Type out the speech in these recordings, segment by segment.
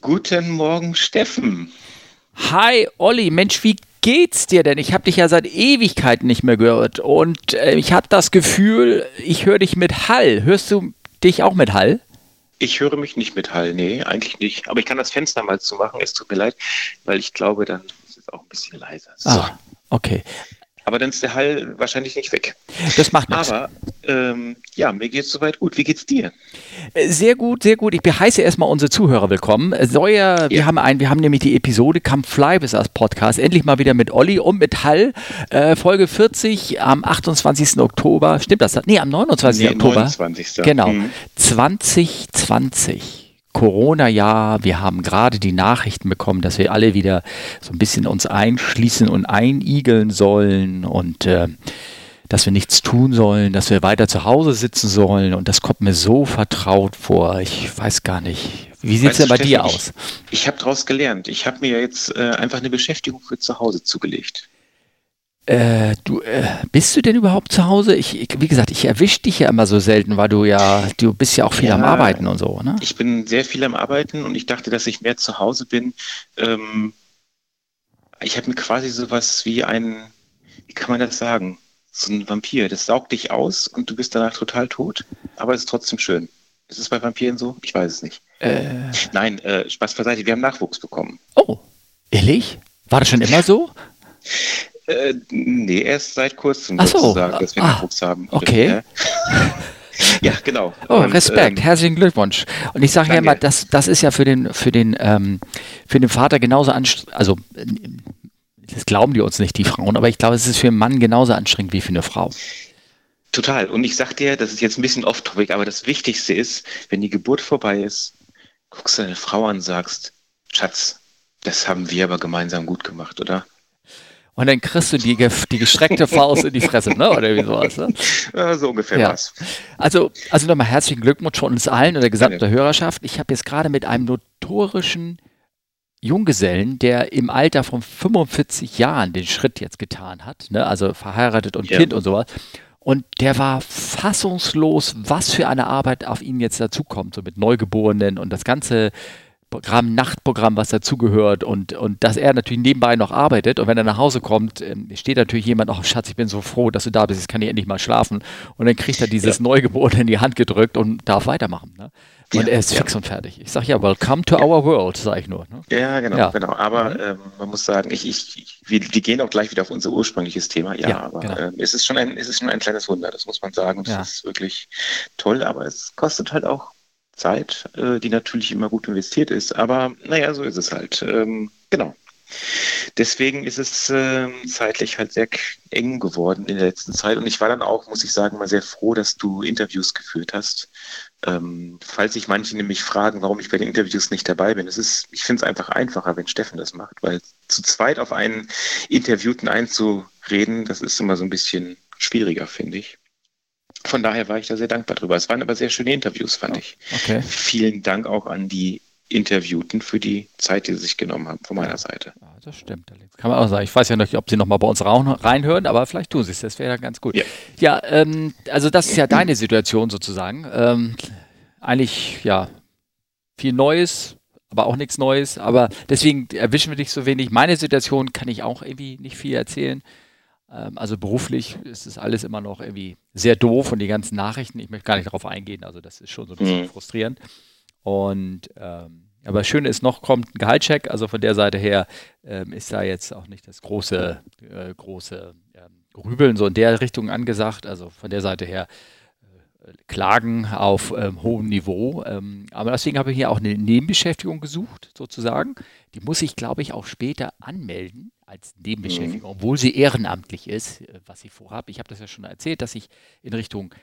Guten Morgen, Steffen. Hi, Olli. Mensch, wie geht's dir denn? Ich habe dich ja seit Ewigkeiten nicht mehr gehört und äh, ich habe das Gefühl, ich höre dich mit Hall. Hörst du dich auch mit Hall? Ich höre mich nicht mit Hall, nee, eigentlich nicht. Aber ich kann das Fenster mal zumachen, es tut mir leid, weil ich glaube, dann ist es auch ein bisschen leiser. So. Ah, okay. Aber dann ist der Hall wahrscheinlich nicht weg. Das macht nichts. Aber ähm, ja, mir geht es soweit gut. Wie geht's dir? Äh, sehr gut, sehr gut. Ich heiße erstmal unsere Zuhörer willkommen. Äh, Soja, ja. wir haben ein, wir haben nämlich die Episode Come Fly bis als Podcast. Endlich mal wieder mit Olli und mit Hall. Äh, Folge 40 am 28. Oktober. Stimmt das? Nee, am 29. Nee, Oktober. 29. Genau. Mhm. 2020. Corona-Jahr. Wir haben gerade die Nachrichten bekommen, dass wir alle wieder so ein bisschen uns einschließen und einigeln sollen und äh, dass wir nichts tun sollen, dass wir weiter zu Hause sitzen sollen. Und das kommt mir so vertraut vor. Ich weiß gar nicht. Wie sieht es denn bei Steffen, dir aus? Ich, ich habe daraus gelernt. Ich habe mir jetzt äh, einfach eine Beschäftigung für zu Hause zugelegt. Äh, du, äh, bist du denn überhaupt zu Hause? Ich, ich, wie gesagt, ich erwische dich ja immer so selten, weil du ja, du bist ja auch viel ja, am Arbeiten und so, ne? Ich bin sehr viel am Arbeiten und ich dachte, dass ich mehr zu Hause bin. Ähm, ich habe mir quasi sowas wie ein, wie kann man das sagen? So ein Vampir. Das saugt dich aus und du bist danach total tot, aber es ist trotzdem schön. Ist es bei Vampiren so? Ich weiß es nicht. Äh. Nein, äh, Spaß beiseite, wir haben Nachwuchs bekommen. Oh, ehrlich? War das schon immer so? Äh, nee, erst seit kurzem Ach so. sozusagen, dass wir ah, Nachwuchs haben. Okay. Ja, genau. Oh, Und, Respekt, ähm, herzlichen Glückwunsch. Und ich sage ja immer, das, das ist ja für den, für den, ähm, für den Vater genauso anstrengend, also das glauben die uns nicht, die Frauen, aber ich glaube, es ist für einen Mann genauso anstrengend wie für eine Frau. Total. Und ich sag dir, das ist jetzt ein bisschen off-topic, aber das Wichtigste ist, wenn die Geburt vorbei ist, guckst du deine Frau an und sagst, Schatz, das haben wir aber gemeinsam gut gemacht, oder? Und dann kriegst du die, die gestreckte Faust in die Fresse, ne? Oder wie sowas, ne? Ja, so ungefähr ja. was. Also, also nochmal herzlichen Glückwunsch von uns allen und der gesamten ja, Hörerschaft. Ich habe jetzt gerade mit einem notorischen Junggesellen, der im Alter von 45 Jahren den Schritt jetzt getan hat, ne? also verheiratet und ja. Kind und sowas. Und der war fassungslos, was für eine Arbeit auf ihn jetzt dazukommt, so mit Neugeborenen und das ganze Programm, Nachtprogramm, was dazugehört und, und dass er natürlich nebenbei noch arbeitet und wenn er nach Hause kommt, ähm, steht natürlich jemand, oh Schatz, ich bin so froh, dass du da bist, jetzt kann ich endlich mal schlafen und dann kriegt er dieses ja. Neugeborene in die Hand gedrückt und darf weitermachen. Ne? Und ja, er ist fix und fertig. Ich sage ja, welcome to our world, sage ich nur. Ne? Ja, genau, genau. Aber mhm. ähm, man muss sagen, ich, ich, wir, wir, gehen auch gleich wieder auf unser ursprüngliches Thema. Ja, aber genau. ähm, es, ist schon ein, es ist schon ein kleines Wunder, das muss man sagen. Das ist wirklich toll, aber es kostet halt auch Zeit, äh, die natürlich immer gut investiert ist. Aber naja, so ist es halt. Ähm, genau. Deswegen ist es äh, zeitlich halt sehr eng geworden in der letzten Zeit. Und ich war dann auch, muss ich sagen, mal sehr froh, dass du Interviews geführt hast. Ähm, falls sich manche nämlich fragen, warum ich bei den Interviews nicht dabei bin. Es ist, ich finde es einfach einfacher, wenn Steffen das macht, weil zu zweit auf einen Interviewten einzureden, das ist immer so ein bisschen schwieriger, finde ich. Von daher war ich da sehr dankbar drüber. Es waren aber sehr schöne Interviews, fand ich. Okay. Vielen Dank auch an die Interviewten für die Zeit, die sie sich genommen haben von meiner Seite. Ja, das stimmt. Kann man auch sagen. Ich weiß ja nicht, ob sie nochmal bei uns reinhören, aber vielleicht tun sie es. Das wäre ja ganz gut. Ja, ja ähm, also das ist ja deine Situation sozusagen. Ähm, eigentlich, ja, viel Neues, aber auch nichts Neues. Aber deswegen erwischen wir dich so wenig. Meine Situation kann ich auch irgendwie nicht viel erzählen. Ähm, also beruflich ist es alles immer noch irgendwie sehr doof und die ganzen Nachrichten, ich möchte gar nicht darauf eingehen, also das ist schon so ein bisschen mhm. frustrierend. Und ähm, aber das Schöne ist, noch kommt ein Gehaltscheck, also von der Seite her ähm, ist da jetzt auch nicht das große, äh, große ähm, Grübeln so in der Richtung angesagt. Also von der Seite her äh, Klagen auf ähm, hohem Niveau. Ähm, aber deswegen habe ich hier auch eine Nebenbeschäftigung gesucht, sozusagen. Die muss ich, glaube ich, auch später anmelden als Nebenbeschäftigung, mhm. obwohl sie ehrenamtlich ist, äh, was ich vorhabe. Ich habe das ja schon erzählt, dass ich in Richtung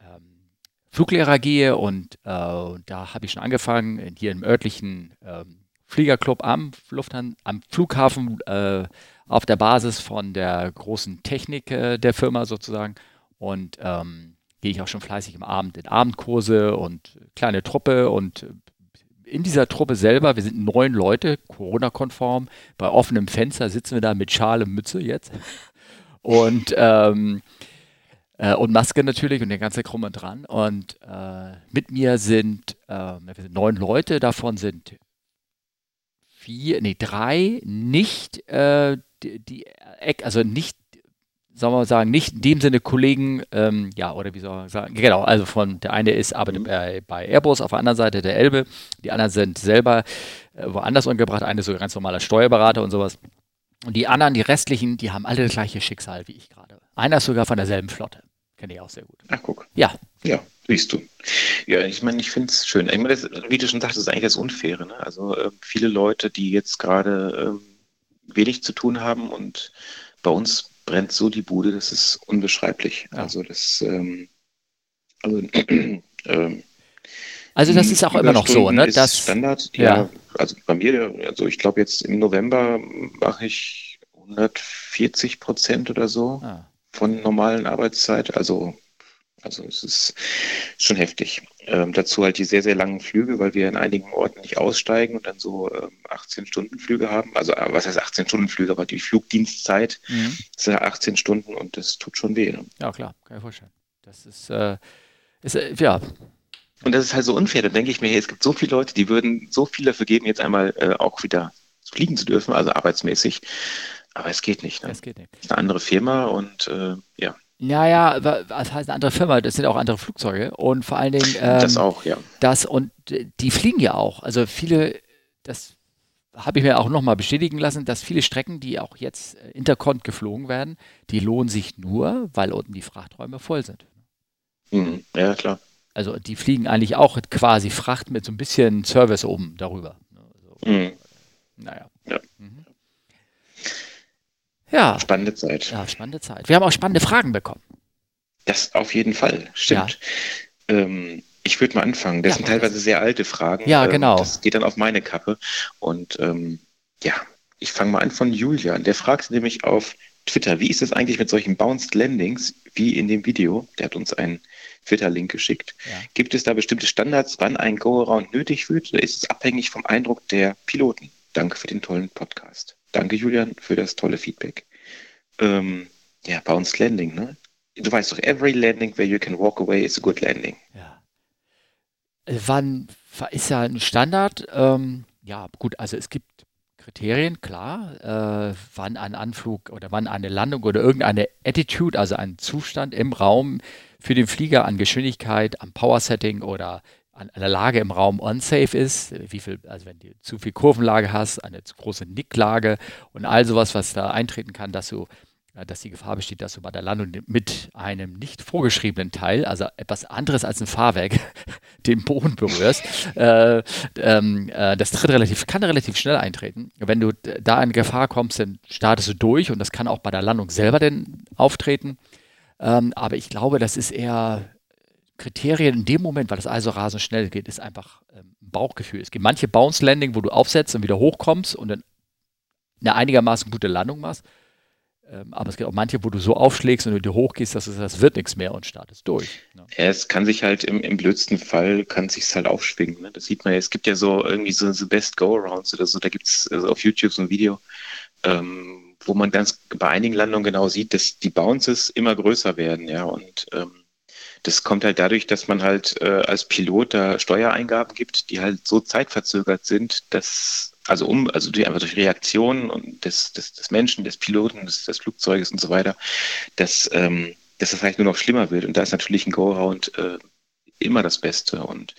ähm, Fluglehrer gehe und äh, da habe ich schon angefangen, hier im örtlichen ähm, Fliegerclub am, Lufthansa, am Flughafen äh, auf der Basis von der großen Technik äh, der Firma sozusagen und ähm, gehe ich auch schon fleißig im Abend in Abendkurse und kleine Truppe und in dieser Truppe selber, wir sind neun Leute, Corona-konform, bei offenem Fenster sitzen wir da mit Schale, Mütze jetzt und, ähm, äh, und Maske natürlich und der ganze Krumme dran. Und äh, mit mir sind, äh, sind neun Leute, davon sind vier, nee, drei nicht äh, die, die also nicht soll man sagen, nicht in dem Sinne Kollegen, ähm, ja, oder wie soll man sagen, genau, also von, der eine ist arbeitet mhm. bei, bei, Airbus auf der anderen Seite der Elbe, die anderen sind selber äh, woanders untergebracht, eine ist so ganz normaler Steuerberater und sowas. Und die anderen, die restlichen, die haben alle das gleiche Schicksal wie ich gerade. Einer ist sogar von derselben Flotte. Kenne ich auch sehr gut. Ach, guck. Ja. Ja, siehst du. Ja, ich meine, ich finde es schön. Ich meine, das, wie du schon sagst, ist eigentlich das Unfaire. Ne? Also äh, viele Leute, die jetzt gerade äh, wenig zu tun haben und bei uns brennt so die Bude, das ist unbeschreiblich. Ja. Also das, ähm, also, ähm, also das ist auch immer noch so, ne? Das Standard, ja. ja. Also bei mir, also ich glaube jetzt im November mache ich 140 Prozent oder so ah. von normalen Arbeitszeit. Also also es ist schon heftig. Ähm, dazu halt die sehr, sehr langen Flüge, weil wir in einigen Orten nicht aussteigen und dann so ähm, 18-Stunden-Flüge haben. Also äh, was heißt 18-Stunden-Flüge, aber die Flugdienstzeit mhm. ist ja 18 Stunden und das tut schon weh. Ne? Ja, klar, kann ich vorstellen. Das ist, äh, ist äh, ja. Und das ist halt so unfair. Da denke ich mir, hey, es gibt so viele Leute, die würden so viel dafür geben, jetzt einmal äh, auch wieder fliegen zu dürfen, also arbeitsmäßig. Aber es geht nicht. Ne? Es geht nicht. Das ist eine andere Firma und äh, ja. Ja, ja, was heißt eine andere Firma? Das sind auch andere Flugzeuge und vor allen Dingen. Ähm, das auch, ja. Das und die fliegen ja auch. Also viele, das habe ich mir auch nochmal bestätigen lassen, dass viele Strecken, die auch jetzt äh, interkont geflogen werden, die lohnen sich nur, weil unten die Frachträume voll sind. Mhm. Ja, klar. Also die fliegen eigentlich auch quasi Fracht mit so ein bisschen Service oben darüber. Also, mhm. Naja. Ja. Mhm. Ja. Spannende Zeit. Ja, spannende Zeit. Wir haben auch spannende Fragen bekommen. Das auf jeden Fall, stimmt. Ja. Ähm, ich würde mal anfangen. Das ja, sind teilweise sehr alte Fragen. Ja, ähm, genau. Das geht dann auf meine Kappe. Und ähm, ja, ich fange mal an von Julian. Der fragt nämlich auf Twitter, wie ist es eigentlich mit solchen Bounced Landings wie in dem Video? Der hat uns einen Twitter-Link geschickt. Ja. Gibt es da bestimmte Standards, wann ein Go-Around nötig wird? Oder ist es abhängig vom Eindruck der Piloten? Danke für den tollen Podcast. Danke, Julian, für das tolle Feedback. Ähm, ja, Bounced Landing, ne? Du weißt doch, every landing where you can walk away is a good landing. Ja. Äh, wann ist ja ein Standard? Ähm, ja, gut, also es gibt Kriterien, klar, äh, wann ein Anflug oder wann eine Landung oder irgendeine Attitude, also ein Zustand im Raum für den Flieger an Geschwindigkeit, am Power Setting oder an einer Lage im Raum unsafe ist, wie viel, also wenn du zu viel Kurvenlage hast, eine zu große Nicklage und all sowas, was da eintreten kann, dass du, äh, dass die Gefahr besteht, dass du bei der Landung mit einem nicht vorgeschriebenen Teil, also etwas anderes als ein Fahrwerk, den Boden berührst. Äh, ähm, äh, das tritt relativ, kann relativ schnell eintreten. Wenn du da in Gefahr kommst, dann startest du durch und das kann auch bei der Landung selber denn auftreten. Ähm, aber ich glaube, das ist eher Kriterien in dem Moment, weil das also rasend schnell geht, ist einfach ähm, Bauchgefühl. Es gibt manche Bounce Landing, wo du aufsetzt und wieder hochkommst und dann eine einigermaßen gute Landung machst. Ähm, aber es gibt auch manche, wo du so aufschlägst und du dir hochgehst, dass es das wird nichts mehr und startest durch. Ne? Ja, es kann sich halt im, im blödsten Fall kann sich halt aufschwingen. Ne? Das sieht man ja. Es gibt ja so irgendwie so, so Best Go-Arounds oder so. Da gibt es also auf YouTube so ein Video, ähm, wo man ganz bei einigen Landungen genau sieht, dass die Bounces immer größer werden, ja. Und ähm, das kommt halt dadurch, dass man halt äh, als Pilot da Steuereingaben gibt, die halt so zeitverzögert sind, dass, also um, also die, einfach durch Reaktionen und des, des, des Menschen, des Piloten, des, des Flugzeuges und so weiter, dass, ähm, dass das halt nur noch schlimmer wird. Und da ist natürlich ein Go-Around äh, immer das Beste. Und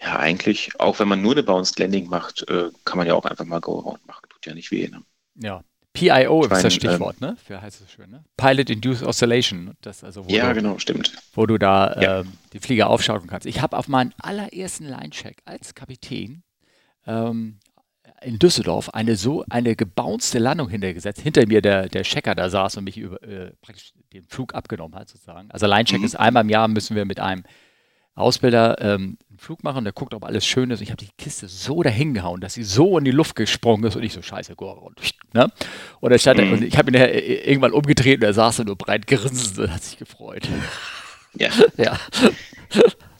ja, eigentlich, auch wenn man nur eine Bounced Landing macht, äh, kann man ja auch einfach mal Go-Around machen. Tut ja nicht weh. Ne? Ja, PIO ist das Stichwort, ähm, ne? Für heißt es schön, ne? Pilot Induced Oscillation. Das also, ja, du, genau, stimmt. Wo du da ja. ähm, die Flieger aufschaukeln kannst. Ich habe auf meinen allerersten Line-Check als Kapitän ähm, in Düsseldorf eine so eine gebouncete Landung hintergesetzt. Hinter mir der, der Checker da saß und mich über, äh, praktisch den Flug abgenommen hat, sozusagen. Also Line-Check mhm. ist einmal im Jahr müssen wir mit einem Ausbilder ähm, einen Flug machen, der guckt, ob alles schön ist. Ich habe die Kiste so dahin gehauen, dass sie so in die Luft gesprungen ist und ich so, scheiße, go ne? Und, er stand, mhm. und ich habe ihn irgendwann umgedreht und er saß da nur breit grinsend und hat sich gefreut. Ja. ja.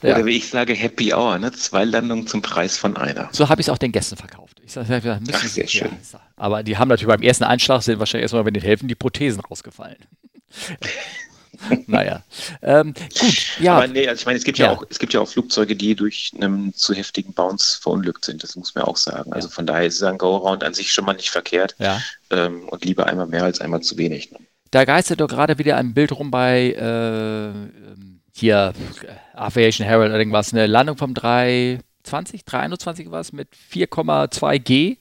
Oder wie ich sage, Happy Hour, ne? Zwei Landungen zum Preis von einer. So habe ich es auch den Gästen verkauft. Ich sag, ja, Ach, sehr Sie, schön. Ja, aber die haben natürlich beim ersten Einschlag sind wahrscheinlich erstmal, wenn den helfen, die Prothesen rausgefallen. naja. Ähm, gut, ja. Aber nee, also ich meine, es gibt ja. ja. auch, es gibt ja auch Flugzeuge, die durch einen zu heftigen Bounce verunglückt sind. Das muss man auch sagen. Also von daher ist ein Go-Around an sich schon mal nicht verkehrt. Ja. Ähm, und lieber einmal mehr als einmal zu wenig. Ne? Da geistert doch gerade wieder ein Bild rum bei äh, hier Aviation Herald oder irgendwas. Eine Landung vom 320, 321 was mit 4,2 G.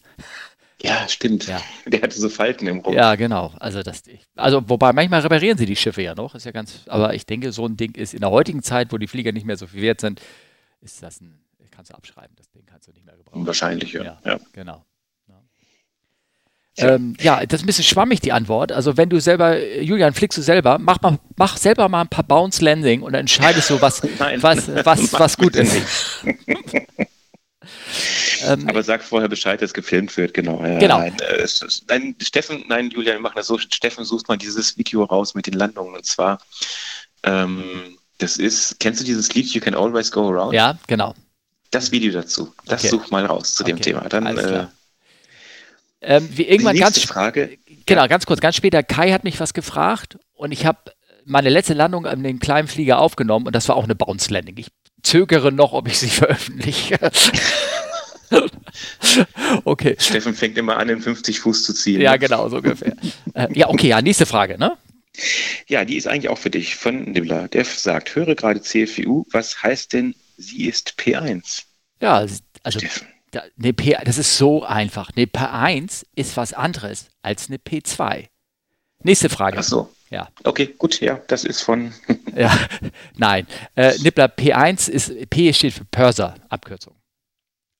Ja, stimmt. Ja. Der hatte so Falten im Rumpf. Ja, genau. Also das, also wobei manchmal reparieren sie die Schiffe ja noch, ist ja ganz. Aber ich denke, so ein Ding ist in der heutigen Zeit, wo die Flieger nicht mehr so viel wert sind, ist das ein, kannst du abschreiben. Das Ding kannst du nicht mehr gebrauchen. Wahrscheinlich ja. Ja, ja. genau. Ja. Ähm, ja, das ist ein bisschen schwammig, die Antwort. Also wenn du selber, Julian, fliegst du selber, mach, mal, mach selber mal ein paar Bounce Landing und dann entscheidest du, was, was, was, was gut ist. Ähm, Aber sag vorher Bescheid, dass gefilmt wird, genau. Ja, genau. Nein, äh, nein, Steffen, nein, Julian, wir machen das so. Steffen sucht mal dieses Video raus mit den Landungen. Und zwar, ähm, das ist, kennst du dieses Lied You Can Always Go Around? Ja, genau. Das Video dazu. Das okay. such mal raus zu okay. dem Thema. Dann, äh, ähm, wie irgendwann die ganz Frage. Genau, ja. ganz kurz, ganz später. Kai hat mich was gefragt und ich habe meine letzte Landung an den kleinen Flieger aufgenommen und das war auch eine Bounce Landing. Ich zögere noch, ob ich sie veröffentliche. okay. Steffen fängt immer an, den 50 Fuß zu ziehen. Ja, genau, so ungefähr. äh, ja, okay, ja, nächste Frage, ne? Ja, die ist eigentlich auch für dich von Nibbler. Der sagt, höre gerade CFU, was heißt denn, sie ist P1? Ja, also da, eine P, das ist so einfach. Eine P1 ist was anderes als eine P2. Nächste Frage. Ach so. Ja. Okay, gut, ja, das ist von. ja, nein. Äh, Nibbler P1 ist, P steht für Purser, Abkürzung.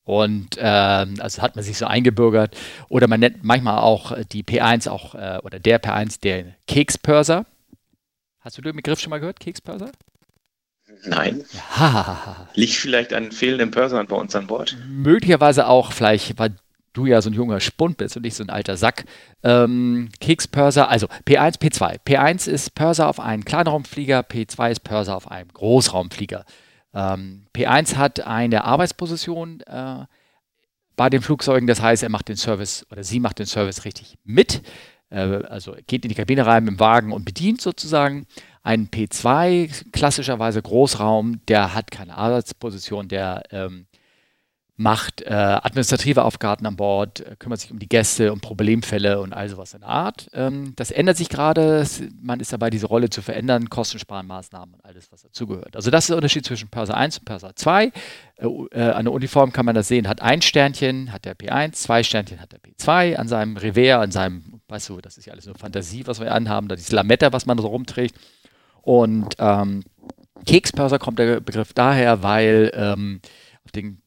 Und ähm, also hat man sich so eingebürgert. Oder man nennt manchmal auch die P1 auch, äh, oder der P1 der Kekspörser. Hast du den Begriff schon mal gehört, Kekspörser? Nein. Ja. Liegt vielleicht an fehlenden Pörsern bei uns an Bord? Möglicherweise auch, vielleicht, weil du ja so ein junger Spund bist und nicht so ein alter Sack. Ähm, Kekspörser, also P1, P2. P1 ist Pörser auf einem Kleinraumflieger, P2 ist Pörser auf einem Großraumflieger. Ähm, P1 hat eine Arbeitsposition äh, bei den Flugzeugen, das heißt, er macht den Service oder sie macht den Service richtig mit. Äh, also geht in die Kabine rein mit dem Wagen und bedient sozusagen. Ein P2, klassischerweise Großraum, der hat keine Arbeitsposition, der ähm, macht äh, administrative Aufgaben an Bord, äh, kümmert sich um die Gäste, um Problemfälle und all sowas in der Art. Ähm, das ändert sich gerade. Man ist dabei, diese Rolle zu verändern, Kostensparenmaßnahmen und alles, was dazugehört. Also das ist der Unterschied zwischen Purser 1 und Purser 2. Äh, äh, an der Uniform kann man das sehen, hat ein Sternchen, hat der P1, zwei Sternchen hat der P2, an seinem Revers, an seinem, weißt du, das ist ja alles nur Fantasie, was wir anhaben, da dieses Lametta, was man so rumträgt. Und ähm, Kekspörser kommt der Begriff daher, weil ähm, auf den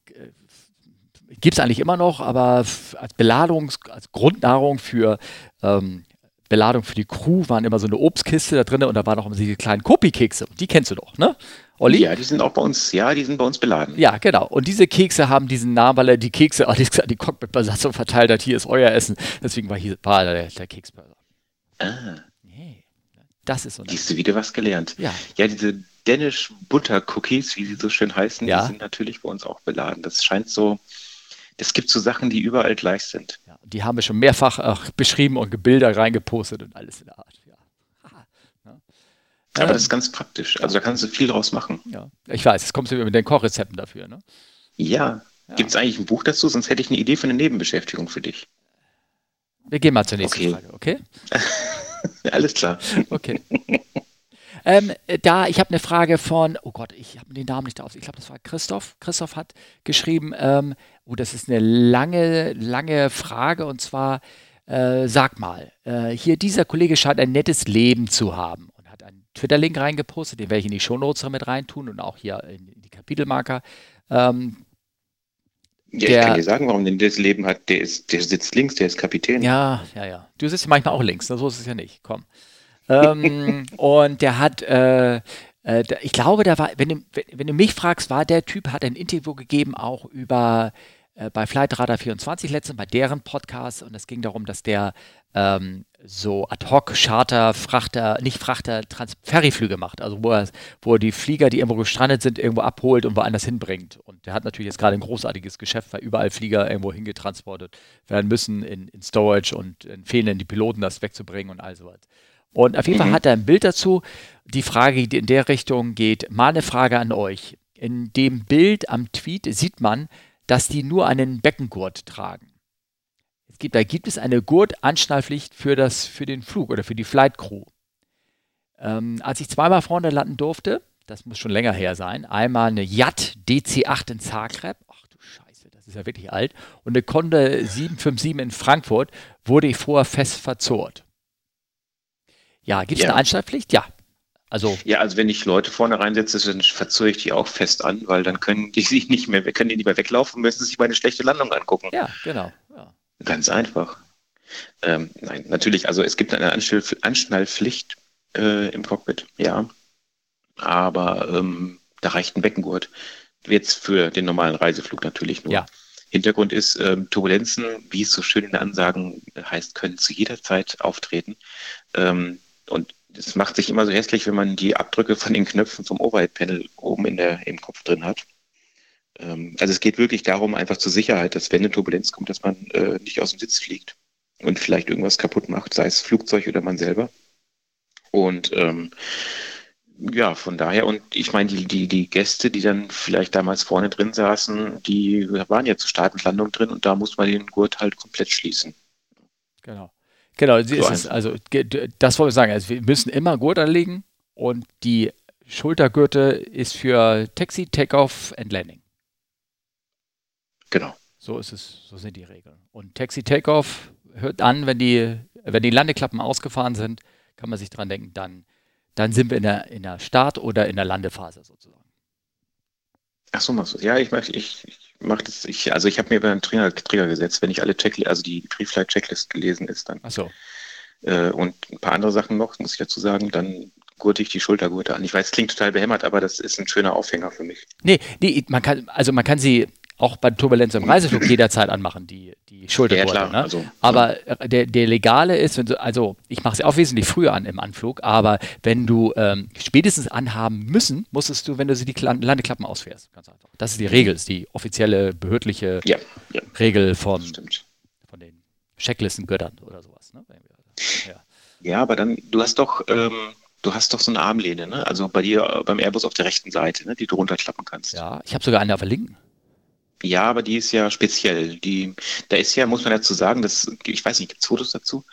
Gibt es eigentlich immer noch, aber als Beladung, als Grundnahrung für ähm, Beladung für die Crew waren immer so eine Obstkiste da drin und da waren auch immer diese kleinen Kopi-Kekse. Die kennst du doch, ne? Olli? Ja, die sind auch bei uns, ja, die sind bei uns beladen. Ja, genau. Und diese Kekse haben diesen Namen, weil er die Kekse oh, die, die Cockpit-Besatzung verteilt hat. Hier ist euer Essen. Deswegen war hier war der, der Keksbörser. Ah. Nee. Das ist so. Siehst du wieder was gelernt? Ja. Ja, diese Danish Butter Cookies, wie sie so schön heißen, ja. die sind natürlich bei uns auch beladen. Das scheint so, es gibt so Sachen, die überall gleich sind. Ja, die haben wir schon mehrfach äh, beschrieben und Bilder reingepostet und alles in der Art. Ja. Aber ähm, das ist ganz praktisch. Also da kannst du viel draus machen. Ja, ich weiß, jetzt kommst du mit den Kochrezepten dafür, ne? Ja. ja. Gibt es eigentlich ein Buch dazu? Sonst hätte ich eine Idee für eine Nebenbeschäftigung für dich. Wir gehen mal zur nächsten okay. Frage, okay? Alles klar. Okay. Ähm, da, ich habe eine Frage von, oh Gott, ich habe den Namen nicht da auf. Ich glaube, das war Christoph. Christoph hat geschrieben, ähm, oh, das ist eine lange, lange Frage und zwar, äh, sag mal, äh, hier dieser Kollege scheint ein nettes Leben zu haben und hat einen Twitter-Link reingepostet, den werde ich in die Shownotes mit reintun und auch hier in, die Kapitelmarker. Ähm, ja, der, ich kann dir sagen, warum der das Leben hat. Der, ist, der sitzt links, der ist Kapitän. Ja, ja, ja. Du sitzt manchmal auch links, so ist es ja nicht. Komm ähm, und der hat, äh, äh, ich glaube, da war, wenn du, wenn du mich fragst, war der Typ, hat ein Interview gegeben auch über äh, bei Flight Radar 24 letztens, bei deren Podcast und es ging darum, dass der ähm, so ad-hoc Charter, Frachter, nicht Frachter, Trans Ferryflüge macht, also wo er, wo er die Flieger, die irgendwo gestrandet sind, irgendwo abholt und woanders hinbringt. Und der hat natürlich jetzt gerade ein großartiges Geschäft, weil überall Flieger irgendwo hingetransportet werden müssen in, in Storage und fehlen die Piloten, das wegzubringen und all sowas. Und auf jeden mhm. Fall hat er ein Bild dazu. Die Frage, die in der Richtung geht, mal eine Frage an euch. In dem Bild am Tweet sieht man, dass die nur einen Beckengurt tragen. Es gibt, da gibt es eine Gurtanschnallpflicht für, das, für den Flug oder für die Flight Crew. Ähm, als ich zweimal vorne landen durfte, das muss schon länger her sein, einmal eine Yacht DC-8 in Zagreb, ach du Scheiße, das ist ja wirklich alt, und eine Conde 757 in Frankfurt, wurde ich vorher fest verzurrt. Ja, gibt es ja. eine Einschaltpflicht? Ja. Also, ja, also wenn ich Leute vorne reinsetze, dann verzöge ich die auch fest an, weil dann können die sich nicht mehr, können die nicht mehr weglaufen und müssen sich mal eine schlechte Landung angucken. Ja, genau. Ja. Ganz einfach. Ähm, nein, natürlich, also es gibt eine Anschnallpflicht äh, im Cockpit, ja. Aber ähm, da reicht ein Beckengurt. Jetzt für den normalen Reiseflug natürlich nur. Ja. Hintergrund ist, ähm, Turbulenzen, wie es so schön in den Ansagen heißt, können zu jeder Zeit auftreten. Ähm, und es macht sich immer so hässlich, wenn man die Abdrücke von den Knöpfen vom Overhead-Panel oben in der, im Kopf drin hat. Ähm, also es geht wirklich darum, einfach zur Sicherheit, dass wenn eine Turbulenz kommt, dass man äh, nicht aus dem Sitz fliegt und vielleicht irgendwas kaputt macht, sei es Flugzeug oder man selber. Und ähm, ja, von daher, und ich meine, die, die, die Gäste, die dann vielleicht damals vorne drin saßen, die waren ja zur Start und Landung drin und da muss man den Gurt halt komplett schließen. Genau. Genau, so ist es. Also das wollte ich sagen. Also wir müssen immer Gurt anlegen und die Schultergürte ist für Taxi, Takeoff and Landing. Genau. So ist es, so sind die Regeln. Und Taxi Takeoff hört an, wenn die, wenn die Landeklappen ausgefahren sind, kann man sich dran denken, dann, dann sind wir in der, in der Start- oder in der Landephase sozusagen. Ach so, machst du. Ja, ich ich, ich mach das, ich, also ich habe mir über einen Trigger, Trigger gesetzt, wenn ich alle Checklist, also die Pre-Flight-Checklist gelesen ist, dann. Ach so. Äh, und ein paar andere Sachen noch, muss ich dazu sagen, dann gurte ich die Schultergurte an. Ich weiß, es klingt total behämmert, aber das ist ein schöner Aufhänger für mich. Nee, nee, man kann, also man kann sie auch bei Turbulenz im Reiseflug jederzeit anmachen, die, die Schultergurte. Ja, ne? also, aber ja. der, der legale ist, wenn du, also ich mache sie auch wesentlich früher an im Anflug, aber wenn du ähm, spätestens anhaben müssen, musstest du, wenn du sie die Landeklappen ausfährst. Ganz einfach. Das ist die Regel, ist die offizielle behördliche ja, Regel von, von den Checklistengöttern oder sowas. Ne? Ja. aber dann, du hast doch, ähm, du hast doch so eine Armlehne, ne? Also bei dir beim Airbus auf der rechten Seite, ne? die du runterklappen kannst. Ja, ich habe sogar eine auf der linken. Ja, aber die ist ja speziell. Die, da ist ja, muss man dazu sagen, dass, ich weiß nicht, gibt es Fotos dazu?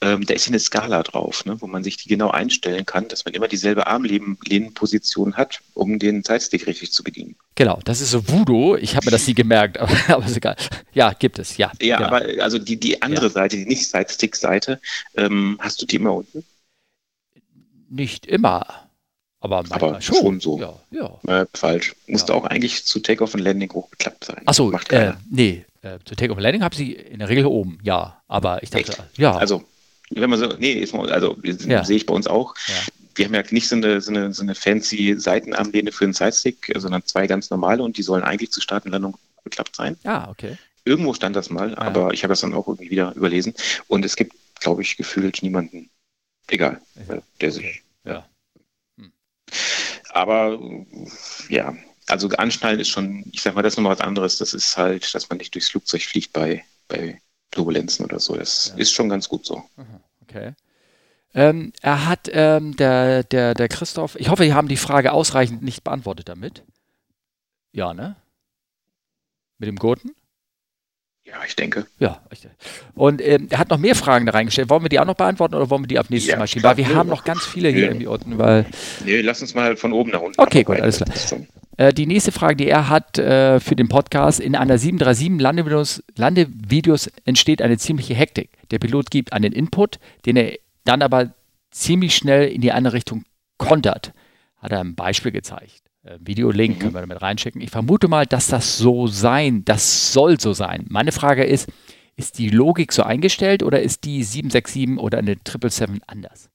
Ähm, da ist ja eine Skala drauf, ne, wo man sich die genau einstellen kann, dass man immer dieselbe Armlehnenposition hat, um den Sidestick richtig zu bedienen. Genau, das ist so Voodoo. Ich habe mir das nie gemerkt, aber, aber ist egal. Ja, gibt es, ja. Ja, genau. aber also die, die andere ja. Seite, die nicht Sidestick-Seite, ähm, hast du die immer unten? Nicht immer. Aber, aber schon. schon. so. Ja, ja. Äh, falsch. Musste ja. auch eigentlich zu Takeoff und Landing hochgeklappt sein. Achso, äh, nee. Äh, zu Takeoff und Landing habe sie in der Regel oben, ja. Aber ich dachte, Echt? ja. Also, wenn man so, nee, also ja. sehe ich bei uns auch. Wir haben ja nicht so eine, so eine, so eine fancy Seitenarmlehne für einen Sidestick, sondern zwei ganz normale und die sollen eigentlich zu Start und Landung geklappt sein. Ah, okay. Irgendwo stand das mal, aber ich habe das dann auch irgendwie wieder überlesen. Und es gibt, glaube ich, gefühlt niemanden, egal, der sich aber ja, also anschnallen ist schon, ich sag mal, das ist nochmal was anderes. Das ist halt, dass man nicht durchs Flugzeug fliegt bei, bei Turbulenzen oder so. Das ja. ist schon ganz gut so. Okay. Ähm, er hat, ähm, der, der, der Christoph, ich hoffe, Sie haben die Frage ausreichend nicht beantwortet damit. Ja, ne? Mit dem Gurten? Ja, ich denke. Ja, und ähm, er hat noch mehr Fragen da reingestellt. Wollen wir die auch noch beantworten oder wollen wir die ab nächstes ja, Mal schieben? Weil wir haben noch ganz viele hier irgendwie unten, weil. Nee, lass uns mal von oben nach unten. Okay, gut, alles klar. Äh, die nächste Frage, die er hat äh, für den Podcast: In einer 737 Landevideos, Landevideos entsteht eine ziemliche Hektik. Der Pilot gibt einen Input, den er dann aber ziemlich schnell in die andere Richtung kontert. Hat er ein Beispiel gezeigt. Äh, Videolink mhm. können wir damit reinschicken. Ich vermute mal, dass das so sein, das soll so sein. Meine Frage ist, ist die Logik so eingestellt oder ist die 767 oder eine 777 anders?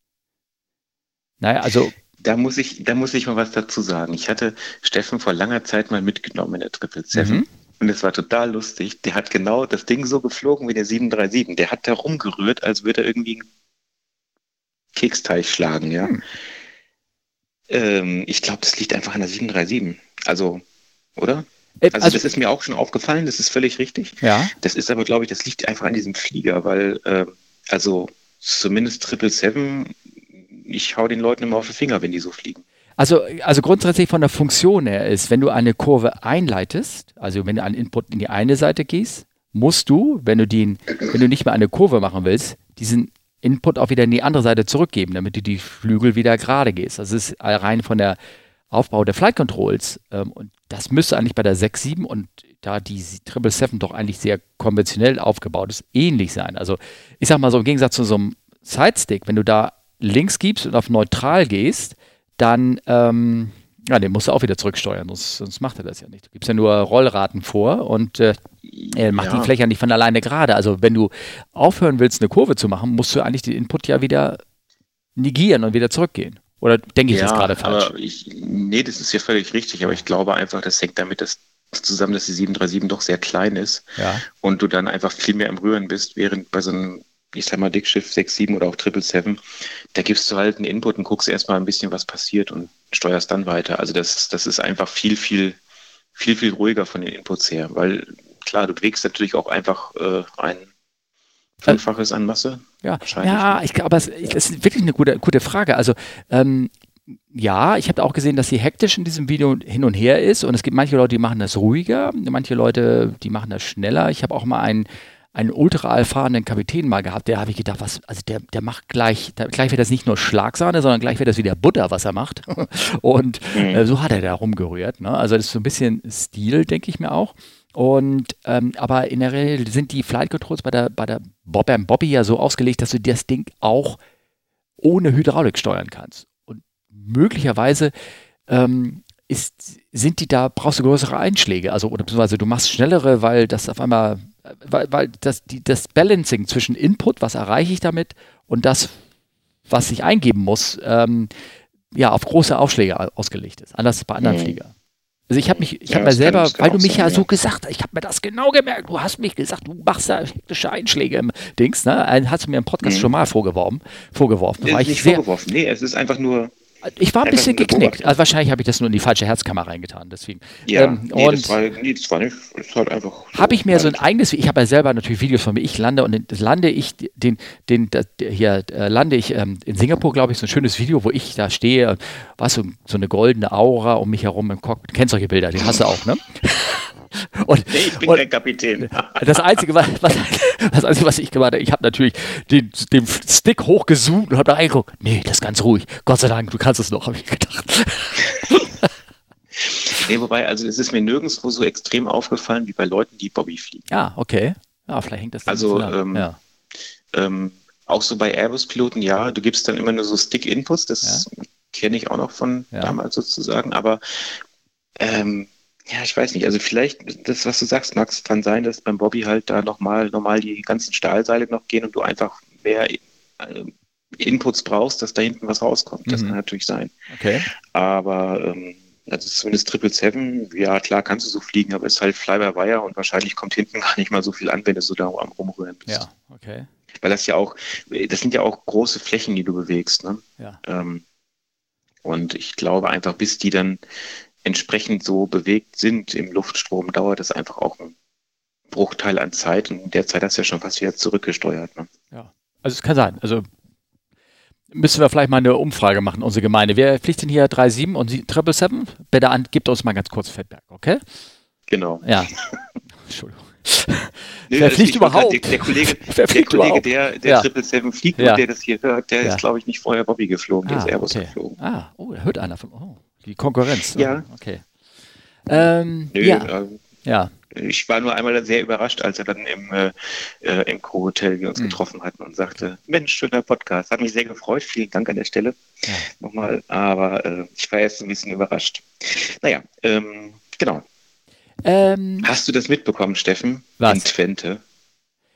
Naja, also. Da muss ich, da muss ich mal was dazu sagen. Ich hatte Steffen vor langer Zeit mal mitgenommen in der 777. Mhm. Und es war total lustig. Der hat genau das Ding so geflogen wie der 737. Der hat da rumgerührt, als würde er irgendwie einen Keksteig schlagen, ja. Mhm. Ähm, ich glaube, das liegt einfach an der 737. Also, oder? Äh, also, also, das ist mir auch schon aufgefallen, das ist völlig richtig. Ja. Das ist aber, glaube ich, das liegt einfach an diesem Flieger, weil, äh, also zumindest 777 ich hau den Leuten immer auf den Finger, wenn die so fliegen. Also, also grundsätzlich von der Funktion her ist, wenn du eine Kurve einleitest, also wenn du einen Input in die eine Seite gehst, musst du, wenn du den, wenn du nicht mehr eine Kurve machen willst, diesen Input auch wieder in die andere Seite zurückgeben, damit du die Flügel wieder gerade gehst. Das ist rein von der Aufbau der Flight Controls ähm, und das müsste eigentlich bei der 6.7 und da die 777 doch eigentlich sehr konventionell aufgebaut ist, ähnlich sein. Also ich sag mal so im Gegensatz zu so einem Sidestick, wenn du da links gibst und auf neutral gehst, dann ähm, ja, den musst du auch wieder zurücksteuern, sonst, sonst macht er das ja nicht. Du gibst ja nur Rollraten vor und äh, er macht ja. die Fläche nicht von alleine gerade. Also wenn du aufhören willst, eine Kurve zu machen, musst du eigentlich den Input ja wieder negieren und wieder zurückgehen. Oder denke ich ja, das gerade falsch? Aber ich, nee, das ist ja völlig richtig, aber ich glaube einfach, das hängt damit dass, zusammen, dass die 737 doch sehr klein ist ja. und du dann einfach viel mehr im Rühren bist, während bei so einem ich sag mal, Dickschiff 6.7 oder auch 777, da gibst du halt einen Input und guckst erstmal ein bisschen, was passiert und steuerst dann weiter. Also das, das ist einfach viel, viel, viel, viel ruhiger von den Inputs her, weil klar, du bewegst natürlich auch einfach äh, ein Fünffaches an Masse. Ja, ja ich glaube, das ist wirklich eine gute, gute Frage. Also ähm, ja, ich habe auch gesehen, dass sie hektisch in diesem Video hin und her ist und es gibt manche Leute, die machen das ruhiger, manche Leute, die machen das schneller. Ich habe auch mal einen einen ultra erfahrenen Kapitän mal gehabt, der habe ich gedacht, was, also der, der macht gleich, der, gleich wird das nicht nur Schlagsahne, sondern gleich wird das wieder Butter, was er macht. Und mhm. äh, so hat er da rumgerührt. Ne? Also das ist so ein bisschen Stil, denke ich mir auch. Und ähm, aber in der Regel sind die Flight Controls bei der, bei der Bob Bobby ja so ausgelegt, dass du das Ding auch ohne Hydraulik steuern kannst. Und möglicherweise ähm, ist, sind die da, brauchst du größere Einschläge, also oder beziehungsweise du machst schnellere, weil das auf einmal weil, weil das, die, das Balancing zwischen Input, was erreiche ich damit, und das, was ich eingeben muss, ähm, ja, auf große Aufschläge ausgelegt ist. Anders bei anderen mhm. Fliegern. Also ich habe mich, ich ja, habe mir selber, weil du mich sein, ja, so gesagt hast, ich habe mir das genau gemerkt, du hast mich gesagt, du machst da hektische Einschläge im Dings, ne? Hast du mir im Podcast mhm. schon mal vorgeworfen. vorgeworfen. War nicht vorgeworfen, nee, es ist einfach nur, ich war ein bisschen geknickt. Also wahrscheinlich habe ich das nur in die falsche Herzkammer reingetan. Deswegen. Ja, ähm, nee, und das war, nee, das war nicht. Das halt einfach. So habe ich mir so ein eigenes. Ich habe ja selber natürlich Videos von mir. Ich lande und lande ich den, den, den hier äh, lande ich ähm, in Singapur, glaube ich, so ein schönes Video, wo ich da stehe. Was so, so eine goldene Aura um mich herum im Cockpit. Du kennst solche Bilder? Die hast du auch, ne? Und, nee, ich bin und kein Kapitän. Das Einzige, was, was, das Einzige, was ich gemacht habe, ich habe natürlich den, den Stick hochgezoomt und habe da reingeguckt. Nee, das ist ganz ruhig. Gott sei Dank, du kannst es noch, habe ich gedacht. nee, wobei, also es ist mir nirgendwo so extrem aufgefallen wie bei Leuten, die Bobby fliegen. Ja, okay. Ja, vielleicht hängt das Also, ähm, ja. ähm, auch so bei Airbus-Piloten, ja, du gibst dann immer nur so Stick-Inputs, das ja. kenne ich auch noch von ja. damals sozusagen, aber ähm, ja, ich weiß nicht. Also vielleicht, das, was du sagst, Max, kann sein, dass beim Bobby halt da nochmal normal die ganzen Stahlseile noch gehen und du einfach mehr äh, Inputs brauchst, dass da hinten was rauskommt. Das mhm. kann natürlich sein. Okay. Aber ähm, also zumindest Triple Seven, ja klar kannst du so fliegen, aber es ist halt Fly-by-Wire und wahrscheinlich kommt hinten gar nicht mal so viel an, wenn du so da am Rumrühren bist. Ja, okay. Weil das ja auch, das sind ja auch große Flächen, die du bewegst. Ne? Ja. Ähm, und ich glaube einfach, bis die dann entsprechend so bewegt sind im Luftstrom, dauert es einfach auch einen Bruchteil an Zeit und in der Zeit hast du ja schon fast wieder zurückgesteuert. Ne? Ja, also es kann sein. Also müssen wir vielleicht mal eine Umfrage machen, unsere Gemeinde. Wer fliegt denn hier 3.7 und 777? Bitte an, gibt uns mal ganz kurz Feedback, okay? Genau. Ja. Entschuldigung. Nee, Wer fliegt überhaupt? Der, der, Kollege, der, Kollege, der, der ja. 777 fliegt ja. und der das hier hört, der ja. ist, glaube ich, nicht vorher Bobby geflogen, der ah, ist Airbus okay. geflogen. Ah, oh, da hört einer von. Oh. Die Konkurrenz. Ja. Okay. Ähm, Nö, ja. Äh, ja. Ich war nur einmal sehr überrascht, als er dann im, äh, äh im Co-Hotel wir uns mhm. getroffen hatten und sagte, Mensch, schöner Podcast. Hat mich sehr gefreut. Vielen Dank an der Stelle. Ja. Nochmal. Aber äh, ich war erst ein bisschen überrascht. Naja, ähm, genau. Ähm, Hast du das mitbekommen, Steffen? Was? In Twente?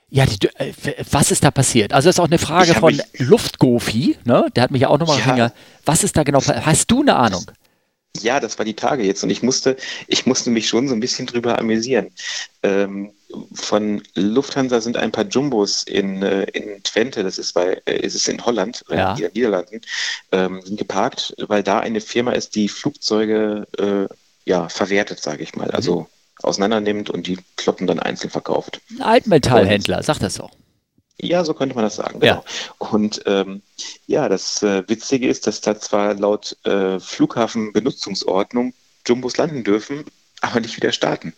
Ja, die, äh, was ist da passiert? Also das ist auch eine Frage von Luftgofi, ne? Der hat mich ja auch nochmal ja. Was ist da genau passiert? Hast du eine Ahnung? Ja, das war die Tage jetzt und ich musste, ich musste mich schon so ein bisschen drüber amüsieren. Ähm, von Lufthansa sind ein paar Jumbos in, äh, in Twente, das ist bei, äh, ist es in Holland, ja. in den Niederlanden, ähm, sind geparkt, weil da eine Firma ist, die Flugzeuge äh, ja, verwertet, sage ich mal. Also mhm. auseinander nimmt und die Kloppen dann einzeln verkauft. Ein Altmetallhändler, sag das doch. Ja, so könnte man das sagen, genau. Ja. Und ähm, ja, das äh, Witzige ist, dass da zwar laut äh, Flughafenbenutzungsordnung Jumbos landen dürfen, aber nicht wieder starten.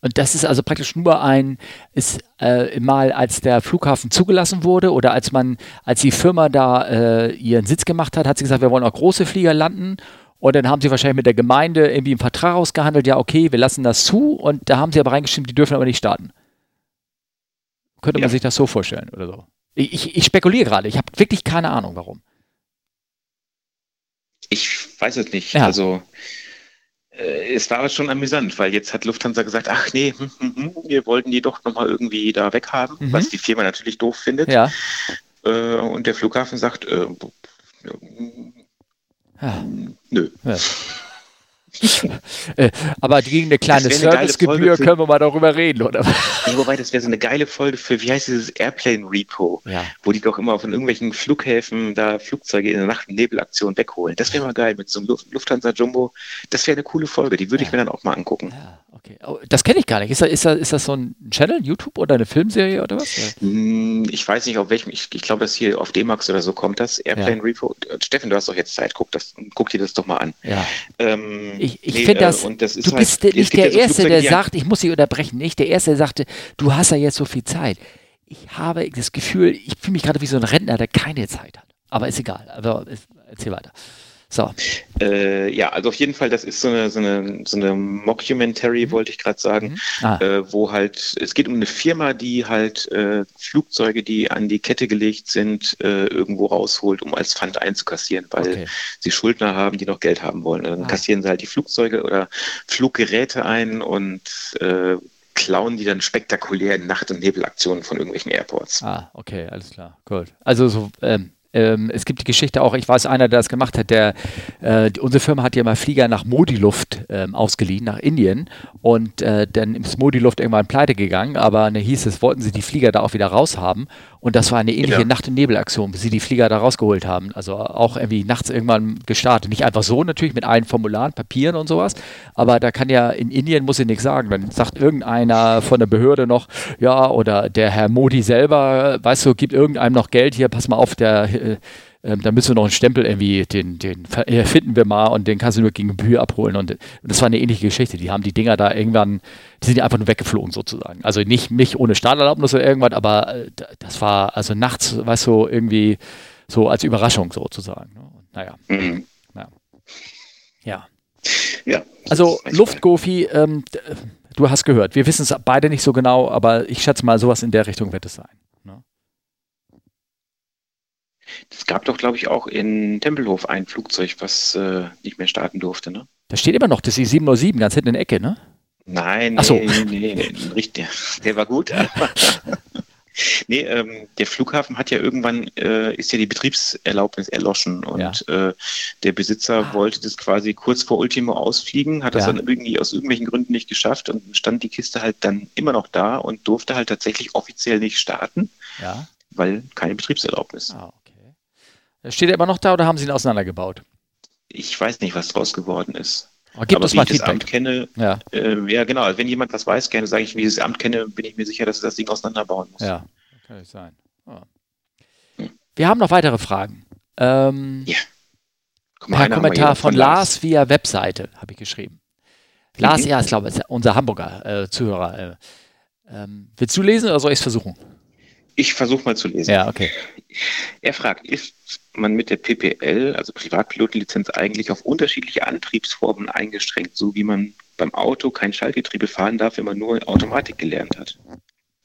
Und das ist also praktisch nur ein, ist äh, mal als der Flughafen zugelassen wurde oder als man, als die Firma da äh, ihren Sitz gemacht hat, hat sie gesagt, wir wollen auch große Flieger landen. Und dann haben sie wahrscheinlich mit der Gemeinde irgendwie einen Vertrag ausgehandelt, ja, okay, wir lassen das zu. Und da haben sie aber reingeschrieben, die dürfen aber nicht starten. Könnte ja. man sich das so vorstellen oder so? Ich, ich spekuliere gerade, ich habe wirklich keine Ahnung, warum. Ich weiß es nicht. Ja. Also äh, es war aber schon amüsant, weil jetzt hat Lufthansa gesagt, ach nee, hm, hm, hm, wir wollten die doch nochmal irgendwie da weghaben, mhm. was die Firma natürlich doof findet. Ja. Äh, und der Flughafen sagt, äh, ja. nö. Ja. Äh, aber gegen eine kleine Servicegebühr können wir mal darüber reden, oder? Ja, wobei, das wäre so eine geile Folge für, wie heißt dieses Airplane Repo, ja. wo die doch immer von irgendwelchen Flughäfen da Flugzeuge in der Nacht- Nebelaktion wegholen. Das wäre mal geil mit so einem Lufthansa Jumbo. Das wäre eine coole Folge, die würde ja. ich mir dann auch mal angucken. Ja. Okay. Oh, das kenne ich gar nicht. Ist das, ist, das, ist das so ein Channel, YouTube oder eine Filmserie oder was? Hm, ich weiß nicht, auf welchem. Ich, ich glaube, dass hier auf D-Max oder so kommt das. Airplane. Repo. Steffen, du hast doch jetzt Zeit. Guck, das, guck dir das doch mal an. Ja. Ähm, ich ich nee, finde das. Äh, das du halt, bist nicht der Erste, der sagt, ich muss Sie unterbrechen, nicht der Erste, der sagte, du hast ja jetzt so viel Zeit. Ich habe das Gefühl, ich fühle mich gerade wie so ein Rentner, der keine Zeit hat. Aber ist egal. Aber erzähl weiter. So. Äh, ja, also auf jeden Fall, das ist so eine, so eine, so eine Mockumentary, mhm. wollte ich gerade sagen, mhm. ah. äh, wo halt, es geht um eine Firma, die halt äh, Flugzeuge, die an die Kette gelegt sind, äh, irgendwo rausholt, um als Pfand einzukassieren, weil okay. sie Schuldner haben, die noch Geld haben wollen. Dann ah. kassieren sie halt die Flugzeuge oder Fluggeräte ein und äh, klauen die dann spektakulär in Nacht- und Nebelaktionen von irgendwelchen Airports. Ah, okay, alles klar, gut. Also so ähm, ähm, es gibt die Geschichte auch, ich weiß einer, der das gemacht hat, der, äh, unsere Firma hat ja mal Flieger nach Modiluft ähm, ausgeliehen, nach Indien. Und äh, dann ist Modiluft irgendwann pleite gegangen, aber ne, hieß es, wollten sie die Flieger da auch wieder raushaben. Und das war eine ähnliche ja. Nacht- und Nebelaktion, bis sie die Flieger da rausgeholt haben. Also auch irgendwie nachts irgendwann gestartet. Nicht einfach so natürlich mit allen Formularen, Papieren und sowas, aber da kann ja in Indien muss ich nichts sagen. Dann sagt irgendeiner von der Behörde noch, ja, oder der Herr Modi selber, weißt du, gibt irgendeinem noch Geld hier, pass mal auf, der äh, ähm, da müssen wir noch einen Stempel irgendwie, den, den finden wir mal und den kannst du nur gegen Gebühr abholen. Und, und, das war eine ähnliche Geschichte. Die haben die Dinger da irgendwann, die sind einfach nur weggeflogen sozusagen. Also nicht, nicht ohne Starterlaubnis oder irgendwas, aber äh, das war also nachts, weißt du, irgendwie so als Überraschung sozusagen. Ne? Naja. Mhm. naja. Ja. Ja. Also Luftgofi, ähm, du hast gehört. Wir wissen es beide nicht so genau, aber ich schätze mal, sowas in der Richtung wird es sein. Es gab doch, glaube ich, auch in Tempelhof ein Flugzeug, was äh, nicht mehr starten durfte, ne? Da steht immer noch das ist 707 ganz hinten in der Ecke, ne? Nein, nee, so. nee, nee, nee, richtig, der war gut. nee, ähm, der Flughafen hat ja irgendwann, äh, ist ja die Betriebserlaubnis erloschen und ja. äh, der Besitzer ah. wollte das quasi kurz vor Ultimo ausfliegen, hat das ja. dann irgendwie aus irgendwelchen Gründen nicht geschafft und stand die Kiste halt dann immer noch da und durfte halt tatsächlich offiziell nicht starten, ja. weil keine Betriebserlaubnis. Ah, Steht er immer noch da oder haben sie ihn auseinandergebaut? Ich weiß nicht, was draus geworden ist. Aber, gibt Aber wie ich das Amt kenne, ja. Äh, ja genau, wenn jemand was weiß, gerne sage ich, wie ich das Amt kenne, bin ich mir sicher, dass er das Ding auseinanderbauen muss. Ja, kann nicht sein. Oh. Wir haben noch weitere Fragen. Ähm, ja. Mal, per Kommentar von, von Lars via Webseite, habe ich geschrieben. Lars, mhm. ja, ich glaube, unser Hamburger äh, Zuhörer. Äh, ähm, willst du lesen oder soll ich es versuchen? Ich versuche mal zu lesen. Ja, okay. Er fragt, ist man mit der PPL, also Privatpilotenlizenz, eigentlich auf unterschiedliche Antriebsformen eingeschränkt, so wie man beim Auto kein Schaltgetriebe fahren darf, wenn man nur Automatik gelernt hat?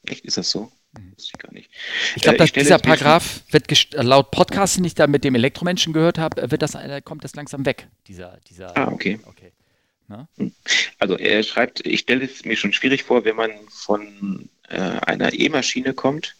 Echt, ist das so? Mhm. Ich gar nicht. Ich glaube, äh, dieser Paragraph wird laut Podcast, den ich da mit dem Elektromenschen gehört habe, wird das, äh, kommt das langsam weg. Dieser, dieser. Ah, okay. okay. Hm. Also er schreibt, ich stelle es mir schon schwierig vor, wenn man von äh, einer E-Maschine kommt,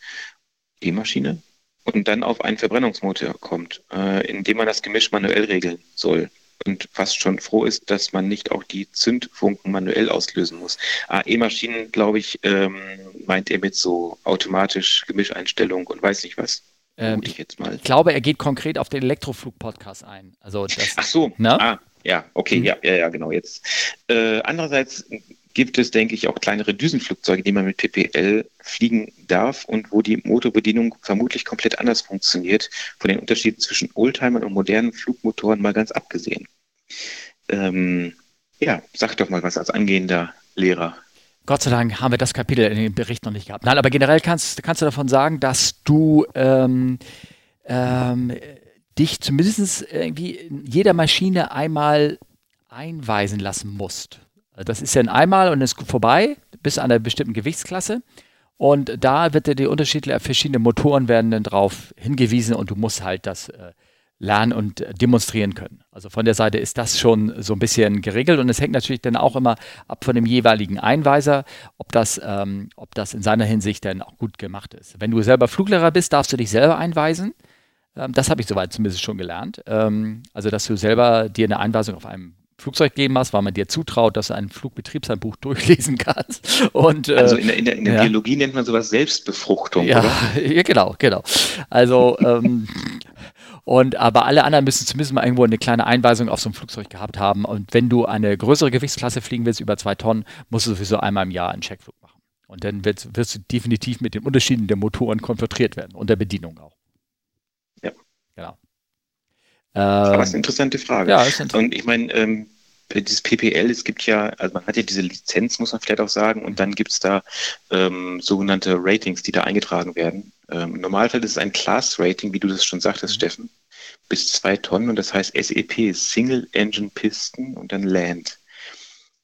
E-Maschine, und dann auf einen Verbrennungsmotor kommt, äh, indem man das Gemisch manuell regeln soll und fast schon froh ist, dass man nicht auch die Zündfunken manuell auslösen muss. Ah, E-Maschinen, glaube ich, ähm, meint er mit so automatisch Gemischeinstellung und weiß nicht was. Ähm, ich, jetzt mal. ich glaube, er geht konkret auf den Elektroflug-Podcast ein. Also das, Ach so, ne? ah, ja, okay, mhm. ja, ja, ja, genau. Jetzt. Äh, andererseits gibt es, denke ich, auch kleinere Düsenflugzeuge, die man mit PPL fliegen darf und wo die Motorbedienung vermutlich komplett anders funktioniert, von den Unterschieden zwischen Oldtimern und modernen Flugmotoren mal ganz abgesehen. Ähm, ja, sag doch mal was als angehender Lehrer. Gott sei Dank haben wir das Kapitel in dem Bericht noch nicht gehabt. Nein, aber generell kannst, kannst du davon sagen, dass du ähm, ähm, dich zumindest irgendwie in jeder Maschine einmal einweisen lassen musst. Das ist ein einmal und ist vorbei, bis an einer bestimmten Gewichtsklasse. Und da wird dir die unterschiedlichen verschiedene Motoren werden dann drauf hingewiesen und du musst halt das äh, lernen und demonstrieren können. Also von der Seite ist das schon so ein bisschen geregelt und es hängt natürlich dann auch immer ab von dem jeweiligen Einweiser, ob das, ähm, ob das in seiner Hinsicht dann auch gut gemacht ist. Wenn du selber Fluglehrer bist, darfst du dich selber einweisen. Ähm, das habe ich soweit zumindest schon gelernt. Ähm, also dass du selber dir eine Einweisung auf einem Flugzeug geben hast, weil man dir zutraut, dass du ein Flugbetriebshandbuch durchlesen kannst. Und, äh, also in der, in der, in der ja. Biologie nennt man sowas Selbstbefruchtung, ja, oder? Ja, genau, genau. Also ähm, und aber alle anderen müssen zumindest mal irgendwo eine kleine Einweisung auf so ein Flugzeug gehabt haben. Und wenn du eine größere Gewichtsklasse fliegen willst, über zwei Tonnen, musst du sowieso einmal im Jahr einen Checkflug machen. Und dann wirst, wirst du definitiv mit den Unterschieden der Motoren konfrontiert werden und der Bedienung auch. Ja. Genau. Ähm, Aber das ist eine interessante Frage. Ja, ist interessant. Und ich meine, ähm, dieses PPL, es gibt ja, also man hat ja diese Lizenz, muss man vielleicht auch sagen, und dann gibt es da ähm, sogenannte Ratings, die da eingetragen werden. Ähm, Im Normalfall ist es ein Class-Rating, wie du das schon sagtest, mhm. Steffen, bis zwei Tonnen und das heißt SEP, Single Engine Piston und dann Land.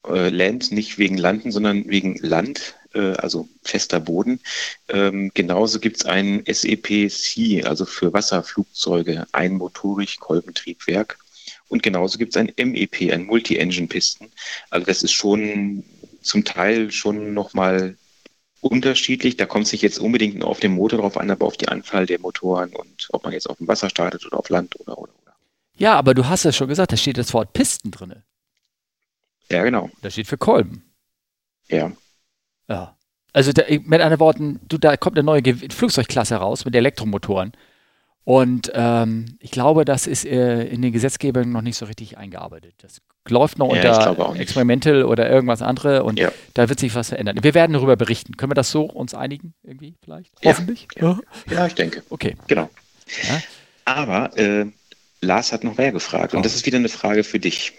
Äh, Land nicht wegen Landen, sondern wegen Land, äh, also fester Boden. Ähm, genauso gibt es ein SEP-C, also für Wasserflugzeuge, einmotorig Kolbentriebwerk. Und genauso gibt es ein MEP, ein Multi-Engine-Pisten. Also das ist schon zum Teil schon nochmal unterschiedlich. Da kommt es nicht jetzt unbedingt nur auf den Motor drauf an, aber auf die Anzahl der Motoren und ob man jetzt auf dem Wasser startet oder auf Land oder oder oder. Ja, aber du hast ja schon gesagt, da steht das Wort Pisten drin. Ja, genau. Da steht für Kolben. Ja. Ja. Also da, mit anderen Worten, du, da kommt eine neue Flugzeugklasse raus mit Elektromotoren. Und ähm, ich glaube, das ist äh, in den Gesetzgebungen noch nicht so richtig eingearbeitet. Das läuft noch ja, unter Experimental oder irgendwas andere und ja. da wird sich was verändern. Wir werden darüber berichten. Können wir das so uns einigen irgendwie vielleicht? Ja. Hoffentlich? Ja. ja, ich denke. Okay. Genau. Aber äh, Lars hat noch mehr gefragt oh. und das ist wieder eine Frage für dich.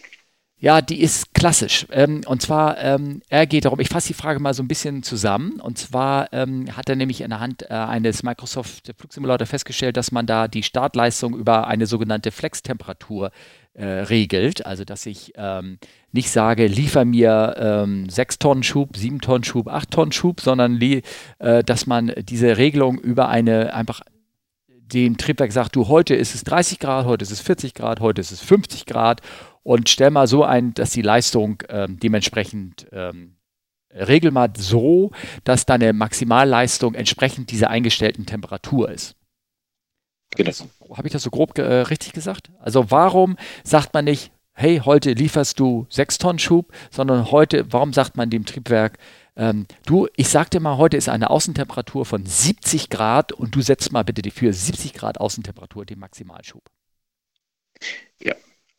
Ja, die ist klassisch. Ähm, und zwar, ähm, er geht darum, ich fasse die Frage mal so ein bisschen zusammen. Und zwar ähm, hat er nämlich in der Hand äh, eines Microsoft Flugsimulator festgestellt, dass man da die Startleistung über eine sogenannte Flex-Temperatur äh, regelt. Also, dass ich ähm, nicht sage, liefer mir ähm, 6 Tonnen Schub, 7 Tonnen Schub, 8 Tonnen Schub, sondern äh, dass man diese Regelung über eine einfach dem Triebwerk sagt, du, heute ist es 30 Grad, heute ist es 40 Grad, heute ist es 50 Grad und stell mal so ein, dass die Leistung ähm, dementsprechend ähm, regel mal so, dass deine Maximalleistung entsprechend dieser eingestellten Temperatur ist. Genau. Habe ich das so grob äh, richtig gesagt? Also warum sagt man nicht, hey, heute lieferst du 6 Tonnen Schub, sondern heute, warum sagt man dem Triebwerk, ähm, du, ich sag dir mal, heute ist eine Außentemperatur von 70 Grad und du setzt mal bitte für 70 Grad Außentemperatur den Maximalschub.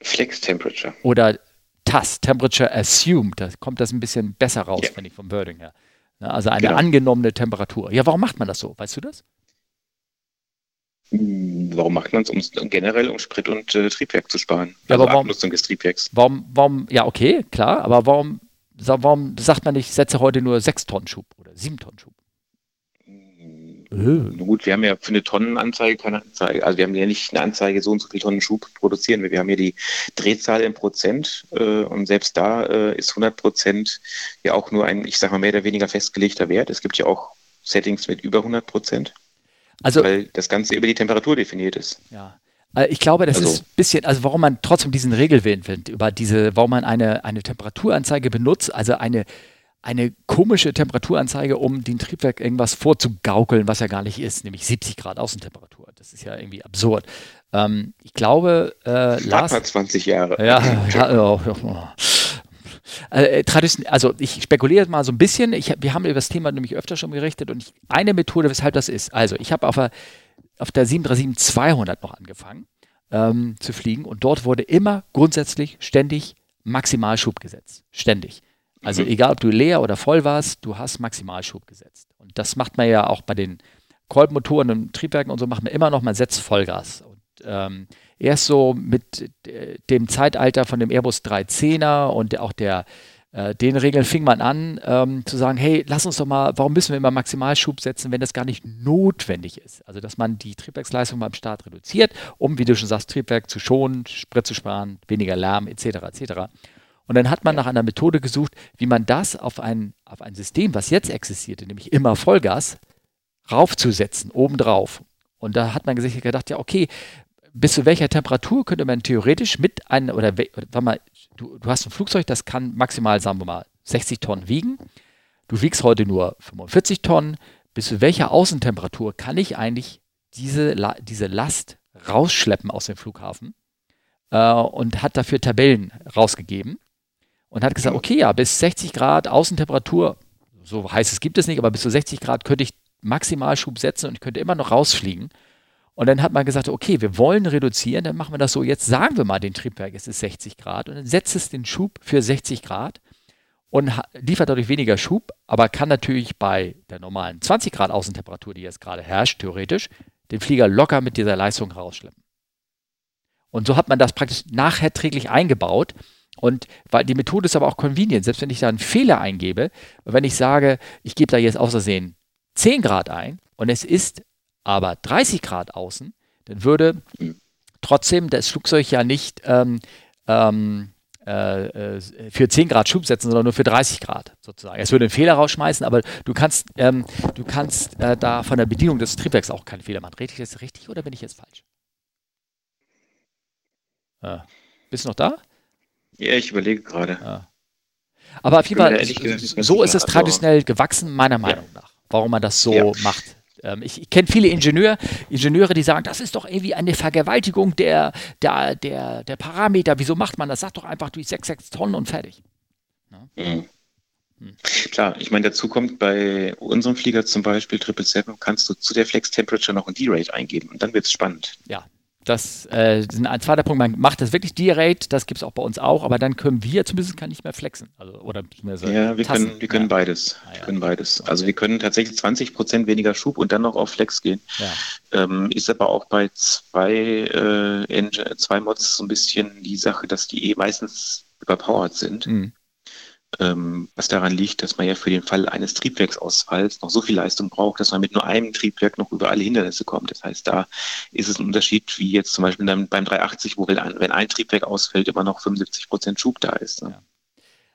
Flex Temperature. Oder TAS, Temperature Assumed. Da kommt das ein bisschen besser raus, ja. finde ich, vom Wording her. Also eine genau. angenommene Temperatur. Ja, warum macht man das so? Weißt du das? Hm, warum macht man es? Um, generell, um Sprit und äh, Triebwerk zu sparen. Ja, also aber warum, Abnutzung des Triebwerks. Warum, warum, ja, okay, klar, aber warum, warum sagt man nicht, setze heute nur 6 Tonnen Schub oder 7 Tonnen Schub? Äh. Gut, wir haben ja für eine Tonnenanzeige keine Anzeige. Also wir haben ja nicht eine Anzeige, so und so viel Tonnen Schub produzieren wir. Wir haben ja die Drehzahl in Prozent äh, und selbst da äh, ist 100 Prozent ja auch nur ein, ich sage mal, mehr oder weniger festgelegter Wert. Es gibt ja auch Settings mit über 100 Prozent. Also, weil das Ganze über die Temperatur definiert ist. Ja. Äh, ich glaube, das also, ist ein bisschen, also warum man trotzdem diesen Regelwillen findet, über diese, warum man eine, eine Temperaturanzeige benutzt, also eine eine komische Temperaturanzeige, um dem Triebwerk irgendwas vorzugaukeln, was ja gar nicht ist, nämlich 70 Grad Außentemperatur. Das ist ja irgendwie absurd. Ähm, ich glaube, äh, Lars. 20 Jahre. Ja, ja, ja, ja. Äh, also ich spekuliere mal so ein bisschen. Ich, wir haben über das Thema nämlich öfter schon gerichtet und ich, eine Methode, weshalb das ist. Also ich habe auf der, auf der 737-200 noch angefangen ähm, zu fliegen und dort wurde immer grundsätzlich ständig Maximalschub gesetzt. Ständig. Also mhm. egal, ob du leer oder voll warst, du hast Maximalschub gesetzt. Und das macht man ja auch bei den Kolbenmotoren und Triebwerken und so, macht man immer noch, man setzt Vollgas. Und ähm, erst so mit äh, dem Zeitalter von dem Airbus 310er und auch der äh, den Regeln fing man an ähm, zu sagen, hey, lass uns doch mal, warum müssen wir immer Maximalschub setzen, wenn das gar nicht notwendig ist? Also, dass man die Triebwerksleistung beim Start reduziert, um, wie du schon sagst, Triebwerk zu schonen, Sprit zu sparen, weniger Lärm etc. etc. Und dann hat man nach einer Methode gesucht, wie man das auf ein, auf ein System, was jetzt existierte, nämlich immer Vollgas, raufzusetzen, obendrauf. Und da hat man sich gedacht, ja, okay, bis zu welcher Temperatur könnte man theoretisch mit einem, oder, oder mal, du, du hast ein Flugzeug, das kann maximal, sagen wir mal, 60 Tonnen wiegen. Du wiegst heute nur 45 Tonnen. Bis zu welcher Außentemperatur kann ich eigentlich diese, diese Last rausschleppen aus dem Flughafen? Äh, und hat dafür Tabellen rausgegeben und hat gesagt, okay, ja, bis 60 Grad Außentemperatur, so heißt es gibt es nicht, aber bis zu 60 Grad könnte ich Maximalschub setzen und ich könnte immer noch rausfliegen. Und dann hat man gesagt, okay, wir wollen reduzieren, dann machen wir das so. Jetzt sagen wir mal den Triebwerk, es ist 60 Grad und dann setzt es den Schub für 60 Grad und liefert dadurch weniger Schub, aber kann natürlich bei der normalen 20 Grad Außentemperatur, die jetzt gerade herrscht, theoretisch, den Flieger locker mit dieser Leistung rausschleppen. Und so hat man das praktisch nachträglich eingebaut. Und weil die Methode ist aber auch convenient, selbst wenn ich da einen Fehler eingebe, wenn ich sage, ich gebe da jetzt außersehen 10 Grad ein und es ist aber 30 Grad außen, dann würde trotzdem das Flugzeug ja nicht ähm, ähm, äh, äh für 10 Grad Schub setzen, sondern nur für 30 Grad sozusagen. Es würde einen Fehler rausschmeißen, aber du kannst, ähm, du kannst äh, da von der Bedienung des Triebwerks auch keinen Fehler machen. Rede ich jetzt richtig oder bin ich jetzt falsch? Äh, bist du noch da? Ja, ich überlege gerade. Äh. Aber auf jeden Fall, so ist es traditionell gewachsen, meiner Meinung ja. nach, warum man das so ja. macht. Ähm, ich, ich kenne viele Ingenieur, Ingenieure, die sagen, das ist doch irgendwie eine Vergewaltigung der, der, der, der Parameter. Wieso macht man das? Sag doch einfach durch 6, 6 Tonnen und fertig. Ja. Mhm. Hm. Klar, ich meine, dazu kommt bei unserem Flieger zum Beispiel 777, kannst du zu der Flex Temperature noch ein D-Rate eingeben und dann wird es spannend. Ja, das äh, ist ein zweiter Punkt. Man macht das wirklich D-Rate, das gibt es auch bei uns auch, aber dann können wir zumindest kann nicht mehr flexen. Also, oder ja, wir Tassen. können, wir können ja. beides. Ah, ja. können beides. Also wir können tatsächlich 20 Prozent weniger Schub und dann noch auf Flex gehen. Ja. Ähm, ist aber auch bei zwei, äh, zwei Mods so ein bisschen die Sache, dass die eh meistens überpowered sind. Mhm ähm, was daran liegt, dass man ja für den Fall eines Triebwerksausfalls noch so viel Leistung braucht, dass man mit nur einem Triebwerk noch über alle Hindernisse kommt. Das heißt, da ist es ein Unterschied, wie jetzt zum Beispiel beim 380, wo wenn ein Triebwerk ausfällt, immer noch 75 Prozent Schub da ist. Ne? Ja.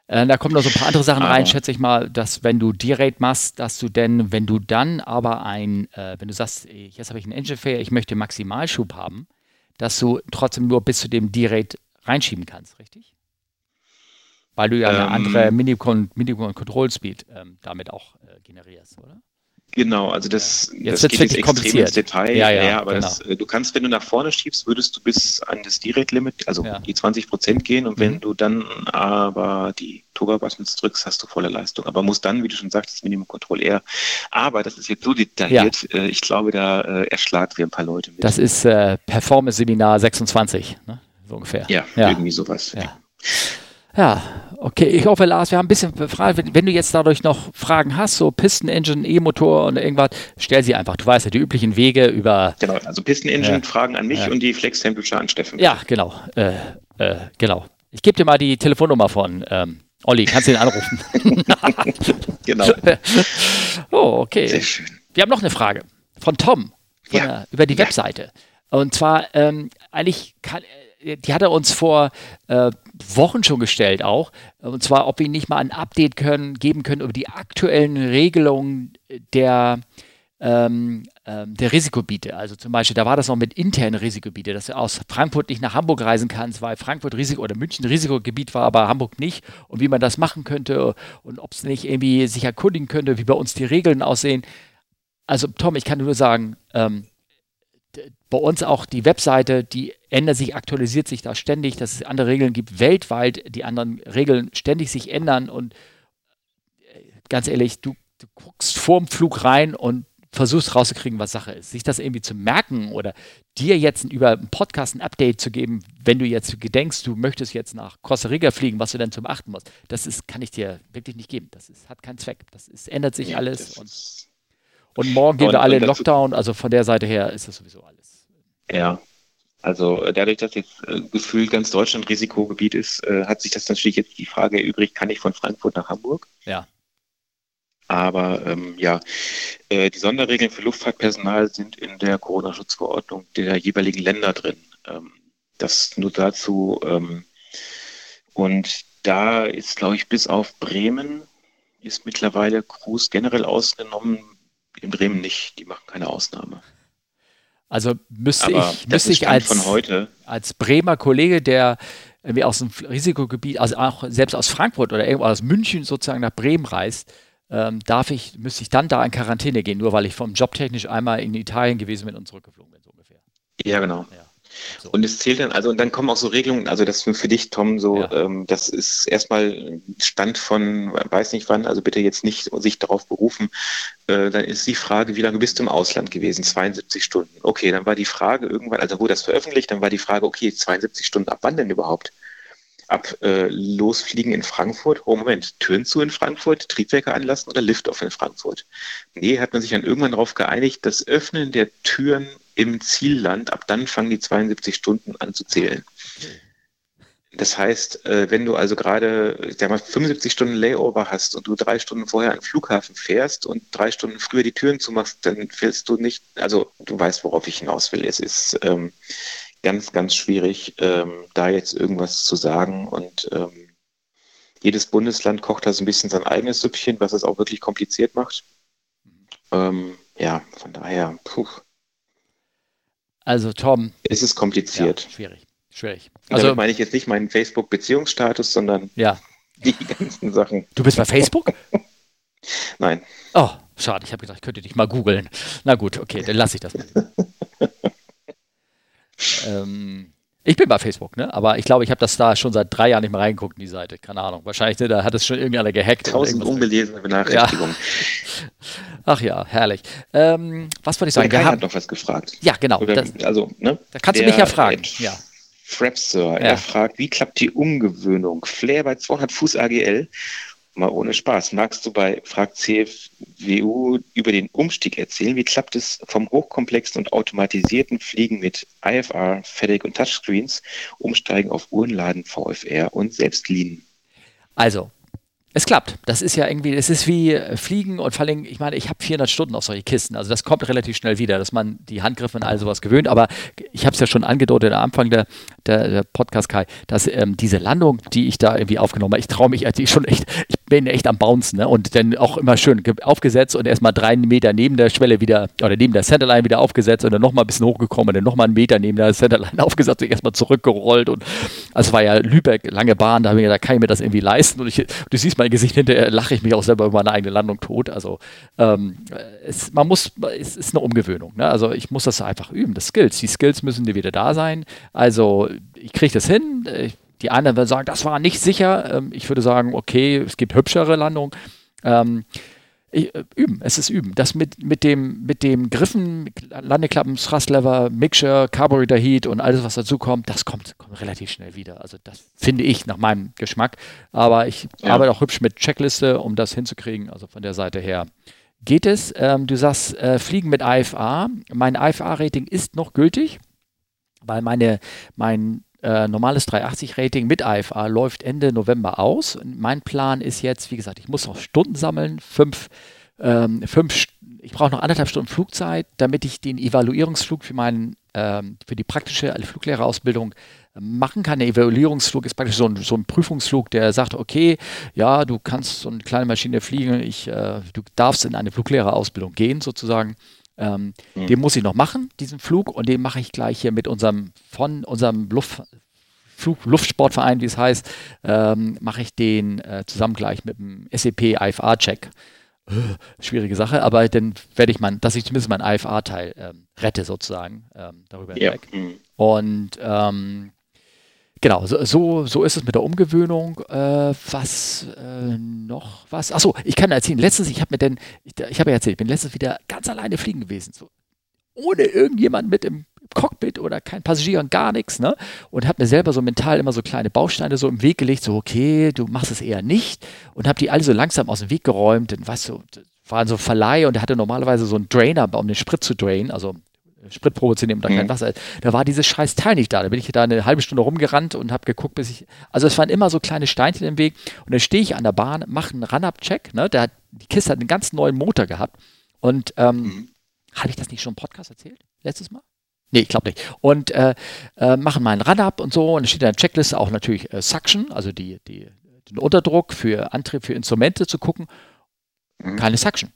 Äh, da kommen noch so ein paar andere Sachen rein, schätze ich mal, dass wenn du D-Rate machst, dass du denn, wenn du dann aber ein, äh, wenn du sagst, jetzt habe ich einen Engine Fair, ich möchte Maximalschub haben, dass du trotzdem nur bis zu dem D-Rate reinschieben kannst, richtig? Weil du ja eine ähm, andere Minimum-Control-Speed ähm, damit auch äh, generierst, oder? Genau, also das, jetzt das geht jetzt extrem ins Detail. Ja, ja, ja aber genau. das, äh, du kannst, wenn du nach vorne schiebst, würdest du bis an das D-Rate-Limit, also ja. die 20 Prozent gehen und mhm. wenn du dann aber die Toga-Buttons drückst, hast du volle Leistung. Aber musst dann, wie du schon sagst, Minimum Control R. Aber das ist jetzt so detailliert, ja. äh, ich glaube, da äh, erschlagt wir ein paar Leute mit. Das ist äh, Performance-Seminar 26, ne? so ungefähr. Ja, irgendwie sowas. Ja. Ja, okay. Ich hoffe, Lars, wir haben ein bisschen Fragen. Wenn, wenn, du jetzt dadurch noch Fragen hast, so Pisten-Engine, E-Motor und irgendwas, stell sie einfach. Du weißt ja, die üblichen Wege über. Genau, also Pisten-Engine, äh, Fragen an mich äh, und die Flex-Temperature an Steffen. Ja, genau. Äh, äh, genau. Ich gebe dir mal die Telefonnummer von ähm, Olli. Kannst du ihn anrufen? genau. oh, okay. Sehr schön. Wir haben noch eine Frage von Tom von ja. der, über die ja. Webseite. Und zwar, ähm, eigentlich kann die hat er uns vor äh, Wochen schon gestellt auch. Und zwar, ob wir nicht mal ein Update können, geben können über die aktuellen Regelungen der, ähm, ähm, der Risikobiete. Also zum Beispiel, da war das noch mit internen Risikobiete, dass du aus Frankfurt nicht nach Hamburg reisen kannst, weil Frankfurt Risiko oder München Risikogebiet war, aber Hamburg nicht. Und wie man das machen könnte und ob es nicht irgendwie sich erkundigen könnte, wie bei uns die Regeln aussehen. Also Tom, ich kann nur sagen, ähm, bei uns auch die Webseite, die ändert sich, aktualisiert sich da ständig, dass es andere Regeln gibt weltweit, die anderen Regeln ständig sich ändern und äh, ganz ehrlich, du, du guckst vorm Flug rein und versuchst rauszukriegen, was Sache ist. Sich das irgendwie zu merken oder dir jetzt über einen Podcast ein Update zu geben, wenn du jetzt gedenkst, du möchtest jetzt nach Costa Rica fliegen, was du dann zum Achten musst, das ist, kann ich dir wirklich nicht geben. Das ist, hat keinen Zweck. Das ist, ändert sich ja, alles. Und, morgen gehen und, wir alle in Lockdown. Also von der Seite her ist das sowieso alles. Ja, also dadurch, dass jetzt äh, gefühlt ganz Deutschland Risikogebiet ist, äh, hat sich das natürlich jetzt die Frage erübrigt, kann ich von Frankfurt nach Hamburg? Ja. Aber ähm, ja, äh, die Sonderregeln für Luftfahrtpersonal sind in der Corona-Schutzverordnung der jeweiligen Länder drin. Ähm, das nur dazu. Ähm, und da ist, glaube ich, bis auf Bremen ist mittlerweile Cruise generell ausgenommen. In Bremen nicht, die machen keine Ausnahme. Also müsste Aber ich, müsste ich als, als Bremer Kollege, der irgendwie aus dem Risikogebiet, also auch selbst aus Frankfurt oder irgendwo aus München sozusagen nach Bremen reist, ähm, darf ich, müsste ich dann da in Quarantäne gehen, nur weil ich vom Job technisch einmal in Italien gewesen bin und zurückgeflogen bin, so ungefähr. Ja, genau. Ja. So. Und es zählt dann, also und dann kommen auch so Regelungen, also das für, für dich, Tom, so, ja. ähm, das ist erstmal Stand von, weiß nicht wann, also bitte jetzt nicht sich darauf berufen. Äh, dann ist die Frage, wie lange bist du im Ausland gewesen? 72 Stunden. Okay, dann war die Frage irgendwann, also wurde das veröffentlicht, dann war die Frage, okay, 72 Stunden, ab wann denn überhaupt? Ab äh, Losfliegen in Frankfurt. Oh Moment, Türen zu in Frankfurt, Triebwerke anlassen oder Liftoff in Frankfurt? Nee, hat man sich dann irgendwann darauf geeinigt, das Öffnen der Türen im Zielland, ab dann fangen die 72 Stunden an zu zählen. Das heißt, äh, wenn du also gerade, ich sag mal, 75 Stunden Layover hast und du drei Stunden vorher an den Flughafen fährst und drei Stunden früher die Türen zumachst, dann fällst du nicht, also du weißt, worauf ich hinaus will. Es ist ähm, ganz, ganz schwierig, ähm, da jetzt irgendwas zu sagen. Und ähm, jedes Bundesland kocht da so ein bisschen sein eigenes Süppchen, was es auch wirklich kompliziert macht. Ähm, ja, von daher, puh. Also Tom. Es ist kompliziert. Ja, schwierig. Schwierig. Also Damit meine ich jetzt nicht meinen Facebook-Beziehungsstatus, sondern ja. die ganzen Sachen. Du bist bei Facebook? Nein. Oh, schade. Ich habe gedacht, ich könnte dich mal googeln. Na gut, okay, dann lasse ich das mal. Ähm, ich bin bei Facebook, ne? aber ich glaube, ich habe das da schon seit drei Jahren nicht mehr reingeguckt in die Seite. Keine Ahnung. Wahrscheinlich ne, da hat es schon irgendeiner gehackt. Tausend ungelesene Benachrichtigungen. Ja. Ach ja, herrlich. Ähm, was wollte ich sagen? Der hat noch was gefragt. Ja, genau. Oder, das, also, ne? Da kannst du mich ja fragen. Ja. Frapsir, ja. er fragt, wie klappt die Umgewöhnung? Flair bei 200 Fuß AGL mal ohne Spaß. Magst du bei Frag CFWU über den Umstieg erzählen? Wie klappt es vom hochkomplexen und automatisierten Fliegen mit IFR, FedEx und Touchscreens, umsteigen auf Uhrenladen, VFR und Selbstlinien? Also, es klappt. Das ist ja irgendwie, es ist wie Fliegen und vor allem, ich meine, ich habe 400 Stunden auf solche Kisten. Also das kommt relativ schnell wieder, dass man die Handgriffe und all sowas gewöhnt. Aber ich habe es ja schon angedeutet am Anfang der, der, der Podcast, Kai, dass ähm, diese Landung, die ich da irgendwie aufgenommen habe, ich traue mich also schon echt, ich bin echt am Bouncen ne? und dann auch immer schön aufgesetzt und erstmal drei Meter neben der Schwelle wieder oder neben der Centerline wieder aufgesetzt und dann nochmal ein bisschen hochgekommen und dann nochmal einen Meter neben der Centerline aufgesetzt und erstmal zurückgerollt und also es war ja Lübeck, lange Bahn, da ich gedacht, da kann ich mir das irgendwie leisten und ich, du siehst mein Gesicht hinterher, lache ich mich auch selber über meine eigene Landung tot. Also ähm, es, man muss, es ist eine Umgewöhnung. Ne? Also ich muss das einfach üben, das Skills. Die Skills müssen dir wieder da sein. Also ich kriege das hin. Ich, die anderen werden sagen, das war nicht sicher. Ähm, ich würde sagen, okay, es gibt hübschere Landungen. Ähm, ich, äh, üben, es ist üben. Das mit, mit, dem, mit dem Griffen, Landeklappen, Thrust-Lever, Mixture, Carburetor Heat und alles, was dazu kommt, das kommt, kommt relativ schnell wieder. Also das finde ich nach meinem Geschmack. Aber ich ja. arbeite auch hübsch mit Checkliste, um das hinzukriegen. Also von der Seite her geht es. Ähm, du sagst, äh, Fliegen mit IFA. Mein IFA-Rating ist noch gültig, weil meine, mein äh, normales 380-Rating mit IFA läuft Ende November aus. Mein Plan ist jetzt, wie gesagt, ich muss noch Stunden sammeln, fünf, ähm, fünf ich brauche noch anderthalb Stunden Flugzeit, damit ich den Evaluierungsflug für meinen, ähm, für die praktische Fluglehrerausbildung machen kann. Der Evaluierungsflug ist praktisch so ein, so ein, Prüfungsflug, der sagt, okay, ja, du kannst so eine kleine Maschine fliegen, ich, äh, du darfst in eine Fluglehrerausbildung gehen sozusagen. Ähm, mhm. Den muss ich noch machen, diesen Flug, und den mache ich gleich hier mit unserem, von unserem Luft, Flug, Luftsportverein, wie es heißt, ähm, mache ich den äh, zusammen gleich mit dem SEP IFA-Check. Äh, schwierige Sache, aber dann werde ich mein, dass ich zumindest mein IFA-Teil ähm, rette sozusagen, ähm, darüber hinweg. Ja. Mhm. Und ähm, genau, so, so, so, ist es mit der Umgewöhnung. Äh, was äh, noch was? Achso, ich kann erzählen. Letztens, ich habe mir denn, ich, ich habe ja erzählt, ich bin letztens wieder ganz alleine fliegen gewesen. So, ohne irgendjemand mit im Cockpit oder kein Passagier und gar nichts, ne? Und habe mir selber so mental immer so kleine Bausteine so im Weg gelegt, so okay, du machst es eher nicht und habe die alle so langsam aus dem Weg geräumt. Dann weißt du, war so Verleih und der hatte normalerweise so einen Drainer, um den Sprit zu drainen, also Spritprobe zu nehmen da mhm. kein Wasser. Da war dieses scheiß Teil nicht da. Da bin ich da eine halbe Stunde rumgerannt und habe geguckt, bis ich. Also es waren immer so kleine Steinchen im Weg. Und dann stehe ich an der Bahn, mache einen Run-Up-Check. Ne? Der, die Kiste hat einen ganz neuen Motor gehabt. Und ähm, mhm. habe ich das nicht schon im Podcast erzählt? Letztes Mal? Nee, ich glaube nicht. Und äh, äh, machen mal einen Run-Up und so. Und dann steht in der Checkliste auch natürlich äh, Suction, also die, die, den Unterdruck für Antrieb, für Instrumente zu gucken. Mhm. Keine Suction.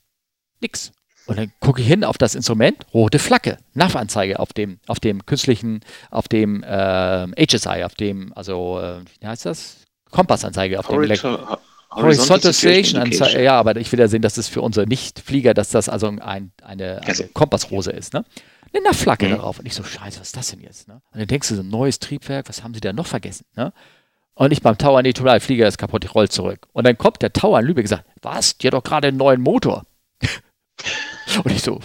Nix. Und dann gucke ich hin auf das Instrument, rote Flagge, NAV-Anzeige auf dem, auf dem künstlichen, auf dem äh, HSI, auf dem, also, äh, wie heißt das? Kompassanzeige auf Horizontal, dem Horizontal Station Anzeige. Ja, aber ich will ja sehen, dass es für unsere Nicht-Flieger, dass das also ein, eine, eine also. Kompassrose ist, ne? Eine NAV-Flagge mhm. darauf. Und ich so, scheiße, was ist das denn jetzt? Ne? Und dann denkst du, so ein neues Triebwerk, was haben sie da noch vergessen? Ne? Und ich beim Tower, nee, total, Flieger ist kaputt, ich roll zurück. Und dann kommt der Tower in Lübeck und sagt, was, die hat doch gerade einen neuen Motor. Und ich so,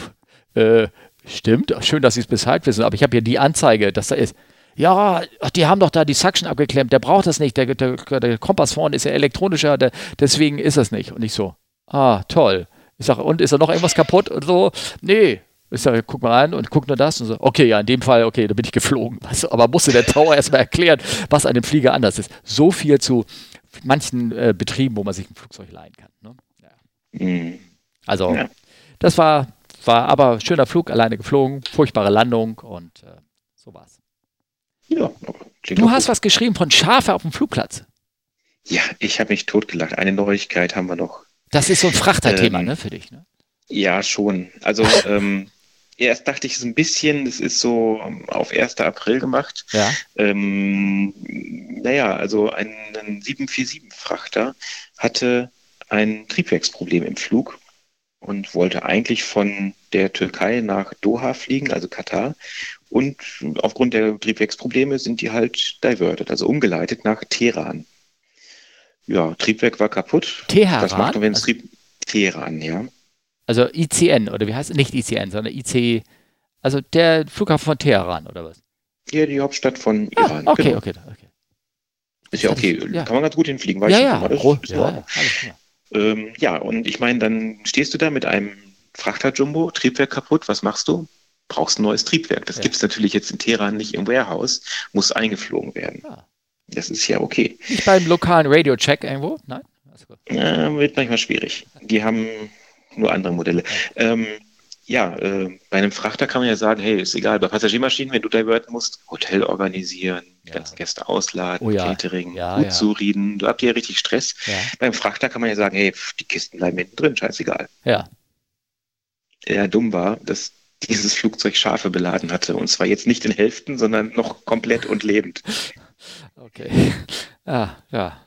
äh, stimmt, schön, dass Sie es Bescheid wissen, aber ich habe hier die Anzeige, dass da ist. Ja, die haben doch da die Suction abgeklemmt, der braucht das nicht, der, der, der Kompass vorne ist ja elektronischer, der, deswegen ist das nicht. Und ich so, ah, toll. Ich sage, und ist da noch irgendwas kaputt? Und so, nee. Ich sage, guck mal rein und guck nur das und so, okay, ja, in dem Fall, okay, da bin ich geflogen. Weißt du, aber musste der Tower erstmal erklären, was an dem Flieger anders ist. So viel zu manchen äh, Betrieben, wo man sich ein Flugzeug leihen kann. Ne? Ja. Mhm. Also, ja. Das war, war aber schöner Flug, alleine geflogen, furchtbare Landung und äh, so war's. Ja, du hast gut. was geschrieben von Schafe auf dem Flugplatz. Ja, ich habe mich totgelacht. Eine Neuigkeit haben wir noch. Das ist so ein Frachterthema, ähm, ne, für dich, ne? Ja, schon. Also, ähm, erst dachte ich so ein bisschen, das ist so auf 1. April gemacht. Ja. Ähm, naja, also ein, ein 747-Frachter hatte ein Triebwerksproblem im Flug und wollte eigentlich von der Türkei nach Doha fliegen, also Katar. Und aufgrund der Triebwerksprobleme sind die halt diverted, also umgeleitet nach Teheran. Ja, Triebwerk war kaputt. Teheran? Was macht man, wenn es also, Trieb... Teheran, ja. Also ICN, oder wie heißt es? Nicht ICN, sondern IC... Also der Flughafen von Teheran, oder was? Ja, die Hauptstadt von ah, Iran. Okay, genau. okay, okay. Ist ja okay. Ja. Kann man ganz gut hinfliegen, weiß ja, ich ja. Das, ja, alles klar. Ähm, ja, und ich meine, dann stehst du da mit einem Frachter-Jumbo, Triebwerk kaputt, was machst du? Brauchst ein neues Triebwerk. Das ja. gibt es natürlich jetzt in Teheran nicht im Warehouse, muss eingeflogen werden. Ah. Das ist ja okay. Nicht beim lokalen Radio-Check irgendwo? Nein? Ja, wird manchmal schwierig. Die haben nur andere Modelle. Ähm, ja, äh, bei einem Frachter kann man ja sagen, hey, ist egal, bei Passagiermaschinen, wenn du diverten musst, Hotel organisieren, ja. ganzen Gäste ausladen, oh, ja. Catering, ja, gut ja. zureden, du habt ja richtig Stress. Beim Frachter kann man ja sagen, hey, pff, die Kisten bleiben hinten drin, scheißegal. Ja. Ja, dumm war, dass dieses Flugzeug Schafe beladen hatte. Und zwar jetzt nicht in Hälften, sondern noch komplett und lebend. Okay. Ja, ja.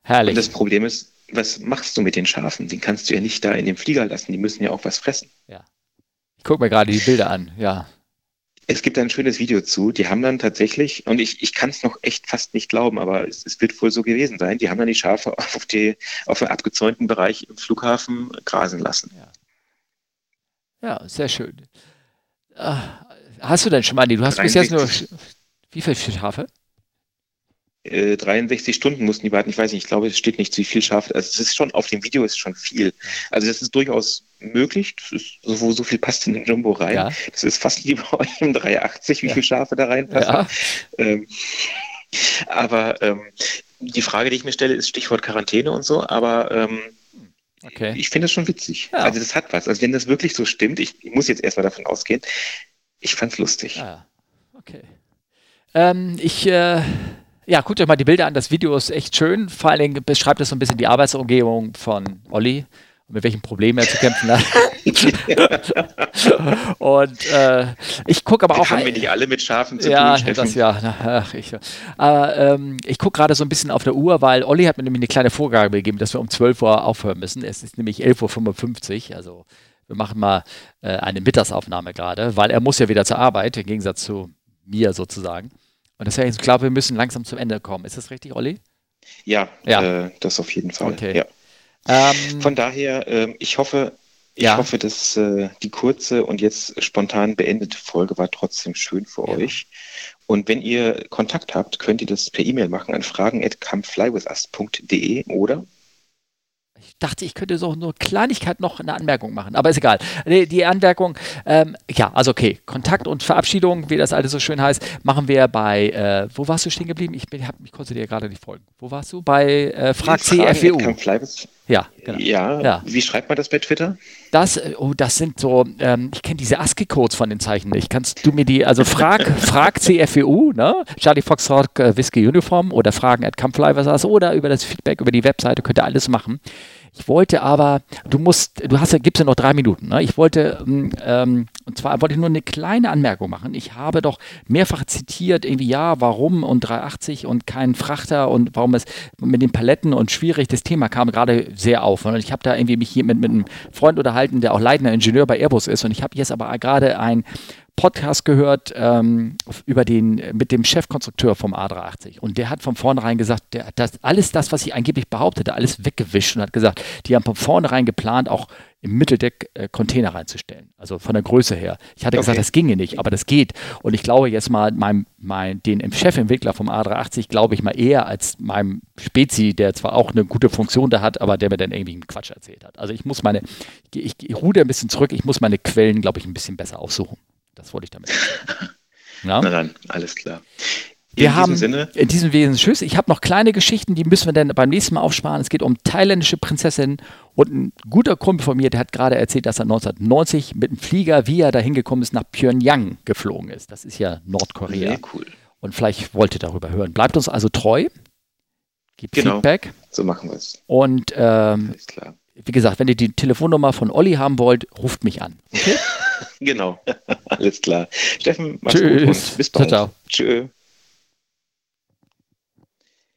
Herrlich. Und das Problem ist, was machst du mit den Schafen? Die kannst du ja nicht da in dem Flieger lassen, die müssen ja auch was fressen. Ja. Ich gucke mir gerade die Bilder an, ja. Es gibt ein schönes Video zu, die haben dann tatsächlich, und ich, ich kann es noch echt fast nicht glauben, aber es, es, wird wohl so gewesen sein, die haben dann die Schafe auf, die, auf den abgezäunten Bereich im Flughafen grasen lassen. Ja, ja sehr schön. Ah, hast du denn schon mal, du hast bis jetzt nur, wie viele Schafe? 63 äh, Stunden mussten die warten. Ich weiß nicht, ich glaube, es steht nicht, wie viel schafft. Also es ist schon, auf dem Video ist schon viel. Also das ist durchaus möglich. Das ist, so, so viel passt in den Jumbo rein. Ja. Das ist fast wie bei euch im 380, wie ja. viele Schafe da reinpassen. Ja. Ähm, aber ähm, die Frage, die ich mir stelle, ist Stichwort Quarantäne und so, aber ähm, okay. ich finde es schon witzig. Ja. Also das hat was. Also wenn das wirklich so stimmt, ich, ich muss jetzt erstmal davon ausgehen, ich fand es lustig. Ah, okay. Ähm, ich äh ja, guckt euch mal die Bilder an. Das Video ist echt schön. Vor allen Dingen beschreibt es so ein bisschen die Arbeitsumgebung von Olli und mit welchen Problemen er zu kämpfen hat. und äh, ich gucke aber auch. Haben wir nicht alle mit Schafen zu ja, tun? Das, ja, ach, ich, aber ähm, ich gucke gerade so ein bisschen auf der Uhr, weil Olli hat mir nämlich eine kleine Vorgabe gegeben, dass wir um 12 Uhr aufhören müssen. Es ist nämlich 11.55 Uhr. Also wir machen mal äh, eine Mittagsaufnahme gerade, weil er muss ja wieder zur Arbeit, im Gegensatz zu mir sozusagen. Und wäre jetzt klar, wir müssen langsam zum Ende kommen. Ist das richtig, Olli? Ja, ja. Äh, das auf jeden Fall. Okay. Ja. Ähm, Von daher, äh, ich hoffe, ich ja. hoffe, dass äh, die kurze und jetzt spontan beendete Folge war trotzdem schön für ja. euch. Und wenn ihr Kontakt habt, könnt ihr das per E-Mail machen an fragen@comeflywithus.de oder ich dachte, ich könnte so eine Kleinigkeit noch eine Anmerkung machen, aber ist egal. Die Anmerkung, ähm, ja, also okay, Kontakt und Verabschiedung, wie das alles so schön heißt, machen wir bei, äh, wo warst du stehen geblieben? Ich, bin, hab, ich konnte dir gerade nicht folgen. Wo warst du? Bei äh, Frag CFWU. Ja, genau. ja, ja, wie schreibt man das bei Twitter? Das, äh, oh, das sind so, ähm, ich kenne diese ASCII-Codes von den Zeichen nicht. Kannst du mir die, also frag, frag CFWU, ne? Charlie Foxtrot äh, Whiskey Uniform oder fragen at Campfly, oder über das Feedback über die Webseite könnt ihr alles machen. Ich wollte aber, du musst, du hast ja, gibst ja noch drei Minuten. Ne? Ich wollte, ähm, ähm, und zwar wollte ich nur eine kleine Anmerkung machen. Ich habe doch mehrfach zitiert, irgendwie, ja, warum und 380 und kein Frachter und warum es mit den Paletten und schwierig, das Thema kam gerade sehr auf. Und ich habe da irgendwie mich hier mit, mit einem Freund unterhalten, der auch leitender Ingenieur bei Airbus ist. Und ich habe jetzt aber gerade ein Podcast gehört ähm, über den, mit dem Chefkonstrukteur vom A380 und der hat von vornherein gesagt, der, das, alles das, was ich angeblich behauptete, alles weggewischt und hat gesagt, die haben von vornherein geplant, auch im Mitteldeck äh, Container reinzustellen. Also von der Größe her. Ich hatte okay. gesagt, das ginge nicht, aber das geht. Und ich glaube jetzt mal, mein, mein, den Chefentwickler vom A380 glaube ich mal eher als meinem Spezi, der zwar auch eine gute Funktion da hat, aber der mir dann irgendwie einen Quatsch erzählt hat. Also ich muss meine, ich, ich, ich ruder ein bisschen zurück, ich muss meine Quellen, glaube ich, ein bisschen besser aufsuchen. Das wollte ich damit sagen. Ja? Na dann, alles klar. In wir haben Sinne. in diesem Wesen Tschüss. Ich habe noch kleine Geschichten, die müssen wir dann beim nächsten Mal aufsparen. Es geht um thailändische Prinzessin und ein guter Kumpel von mir, der hat gerade erzählt, dass er 1990 mit dem Flieger, wie er da hingekommen ist, nach Pyongyang geflogen ist. Das ist ja Nordkorea. Sehr cool. Und vielleicht wollt ihr darüber hören. Bleibt uns also treu. Gebt genau. Feedback. So machen wir es. Und ähm, wie gesagt, wenn ihr die Telefonnummer von Olli haben wollt, ruft mich an. Okay? genau. Alles klar. Steffen, mach's Tschüss. gut und bis bald. Ciao, ciao. Tschö.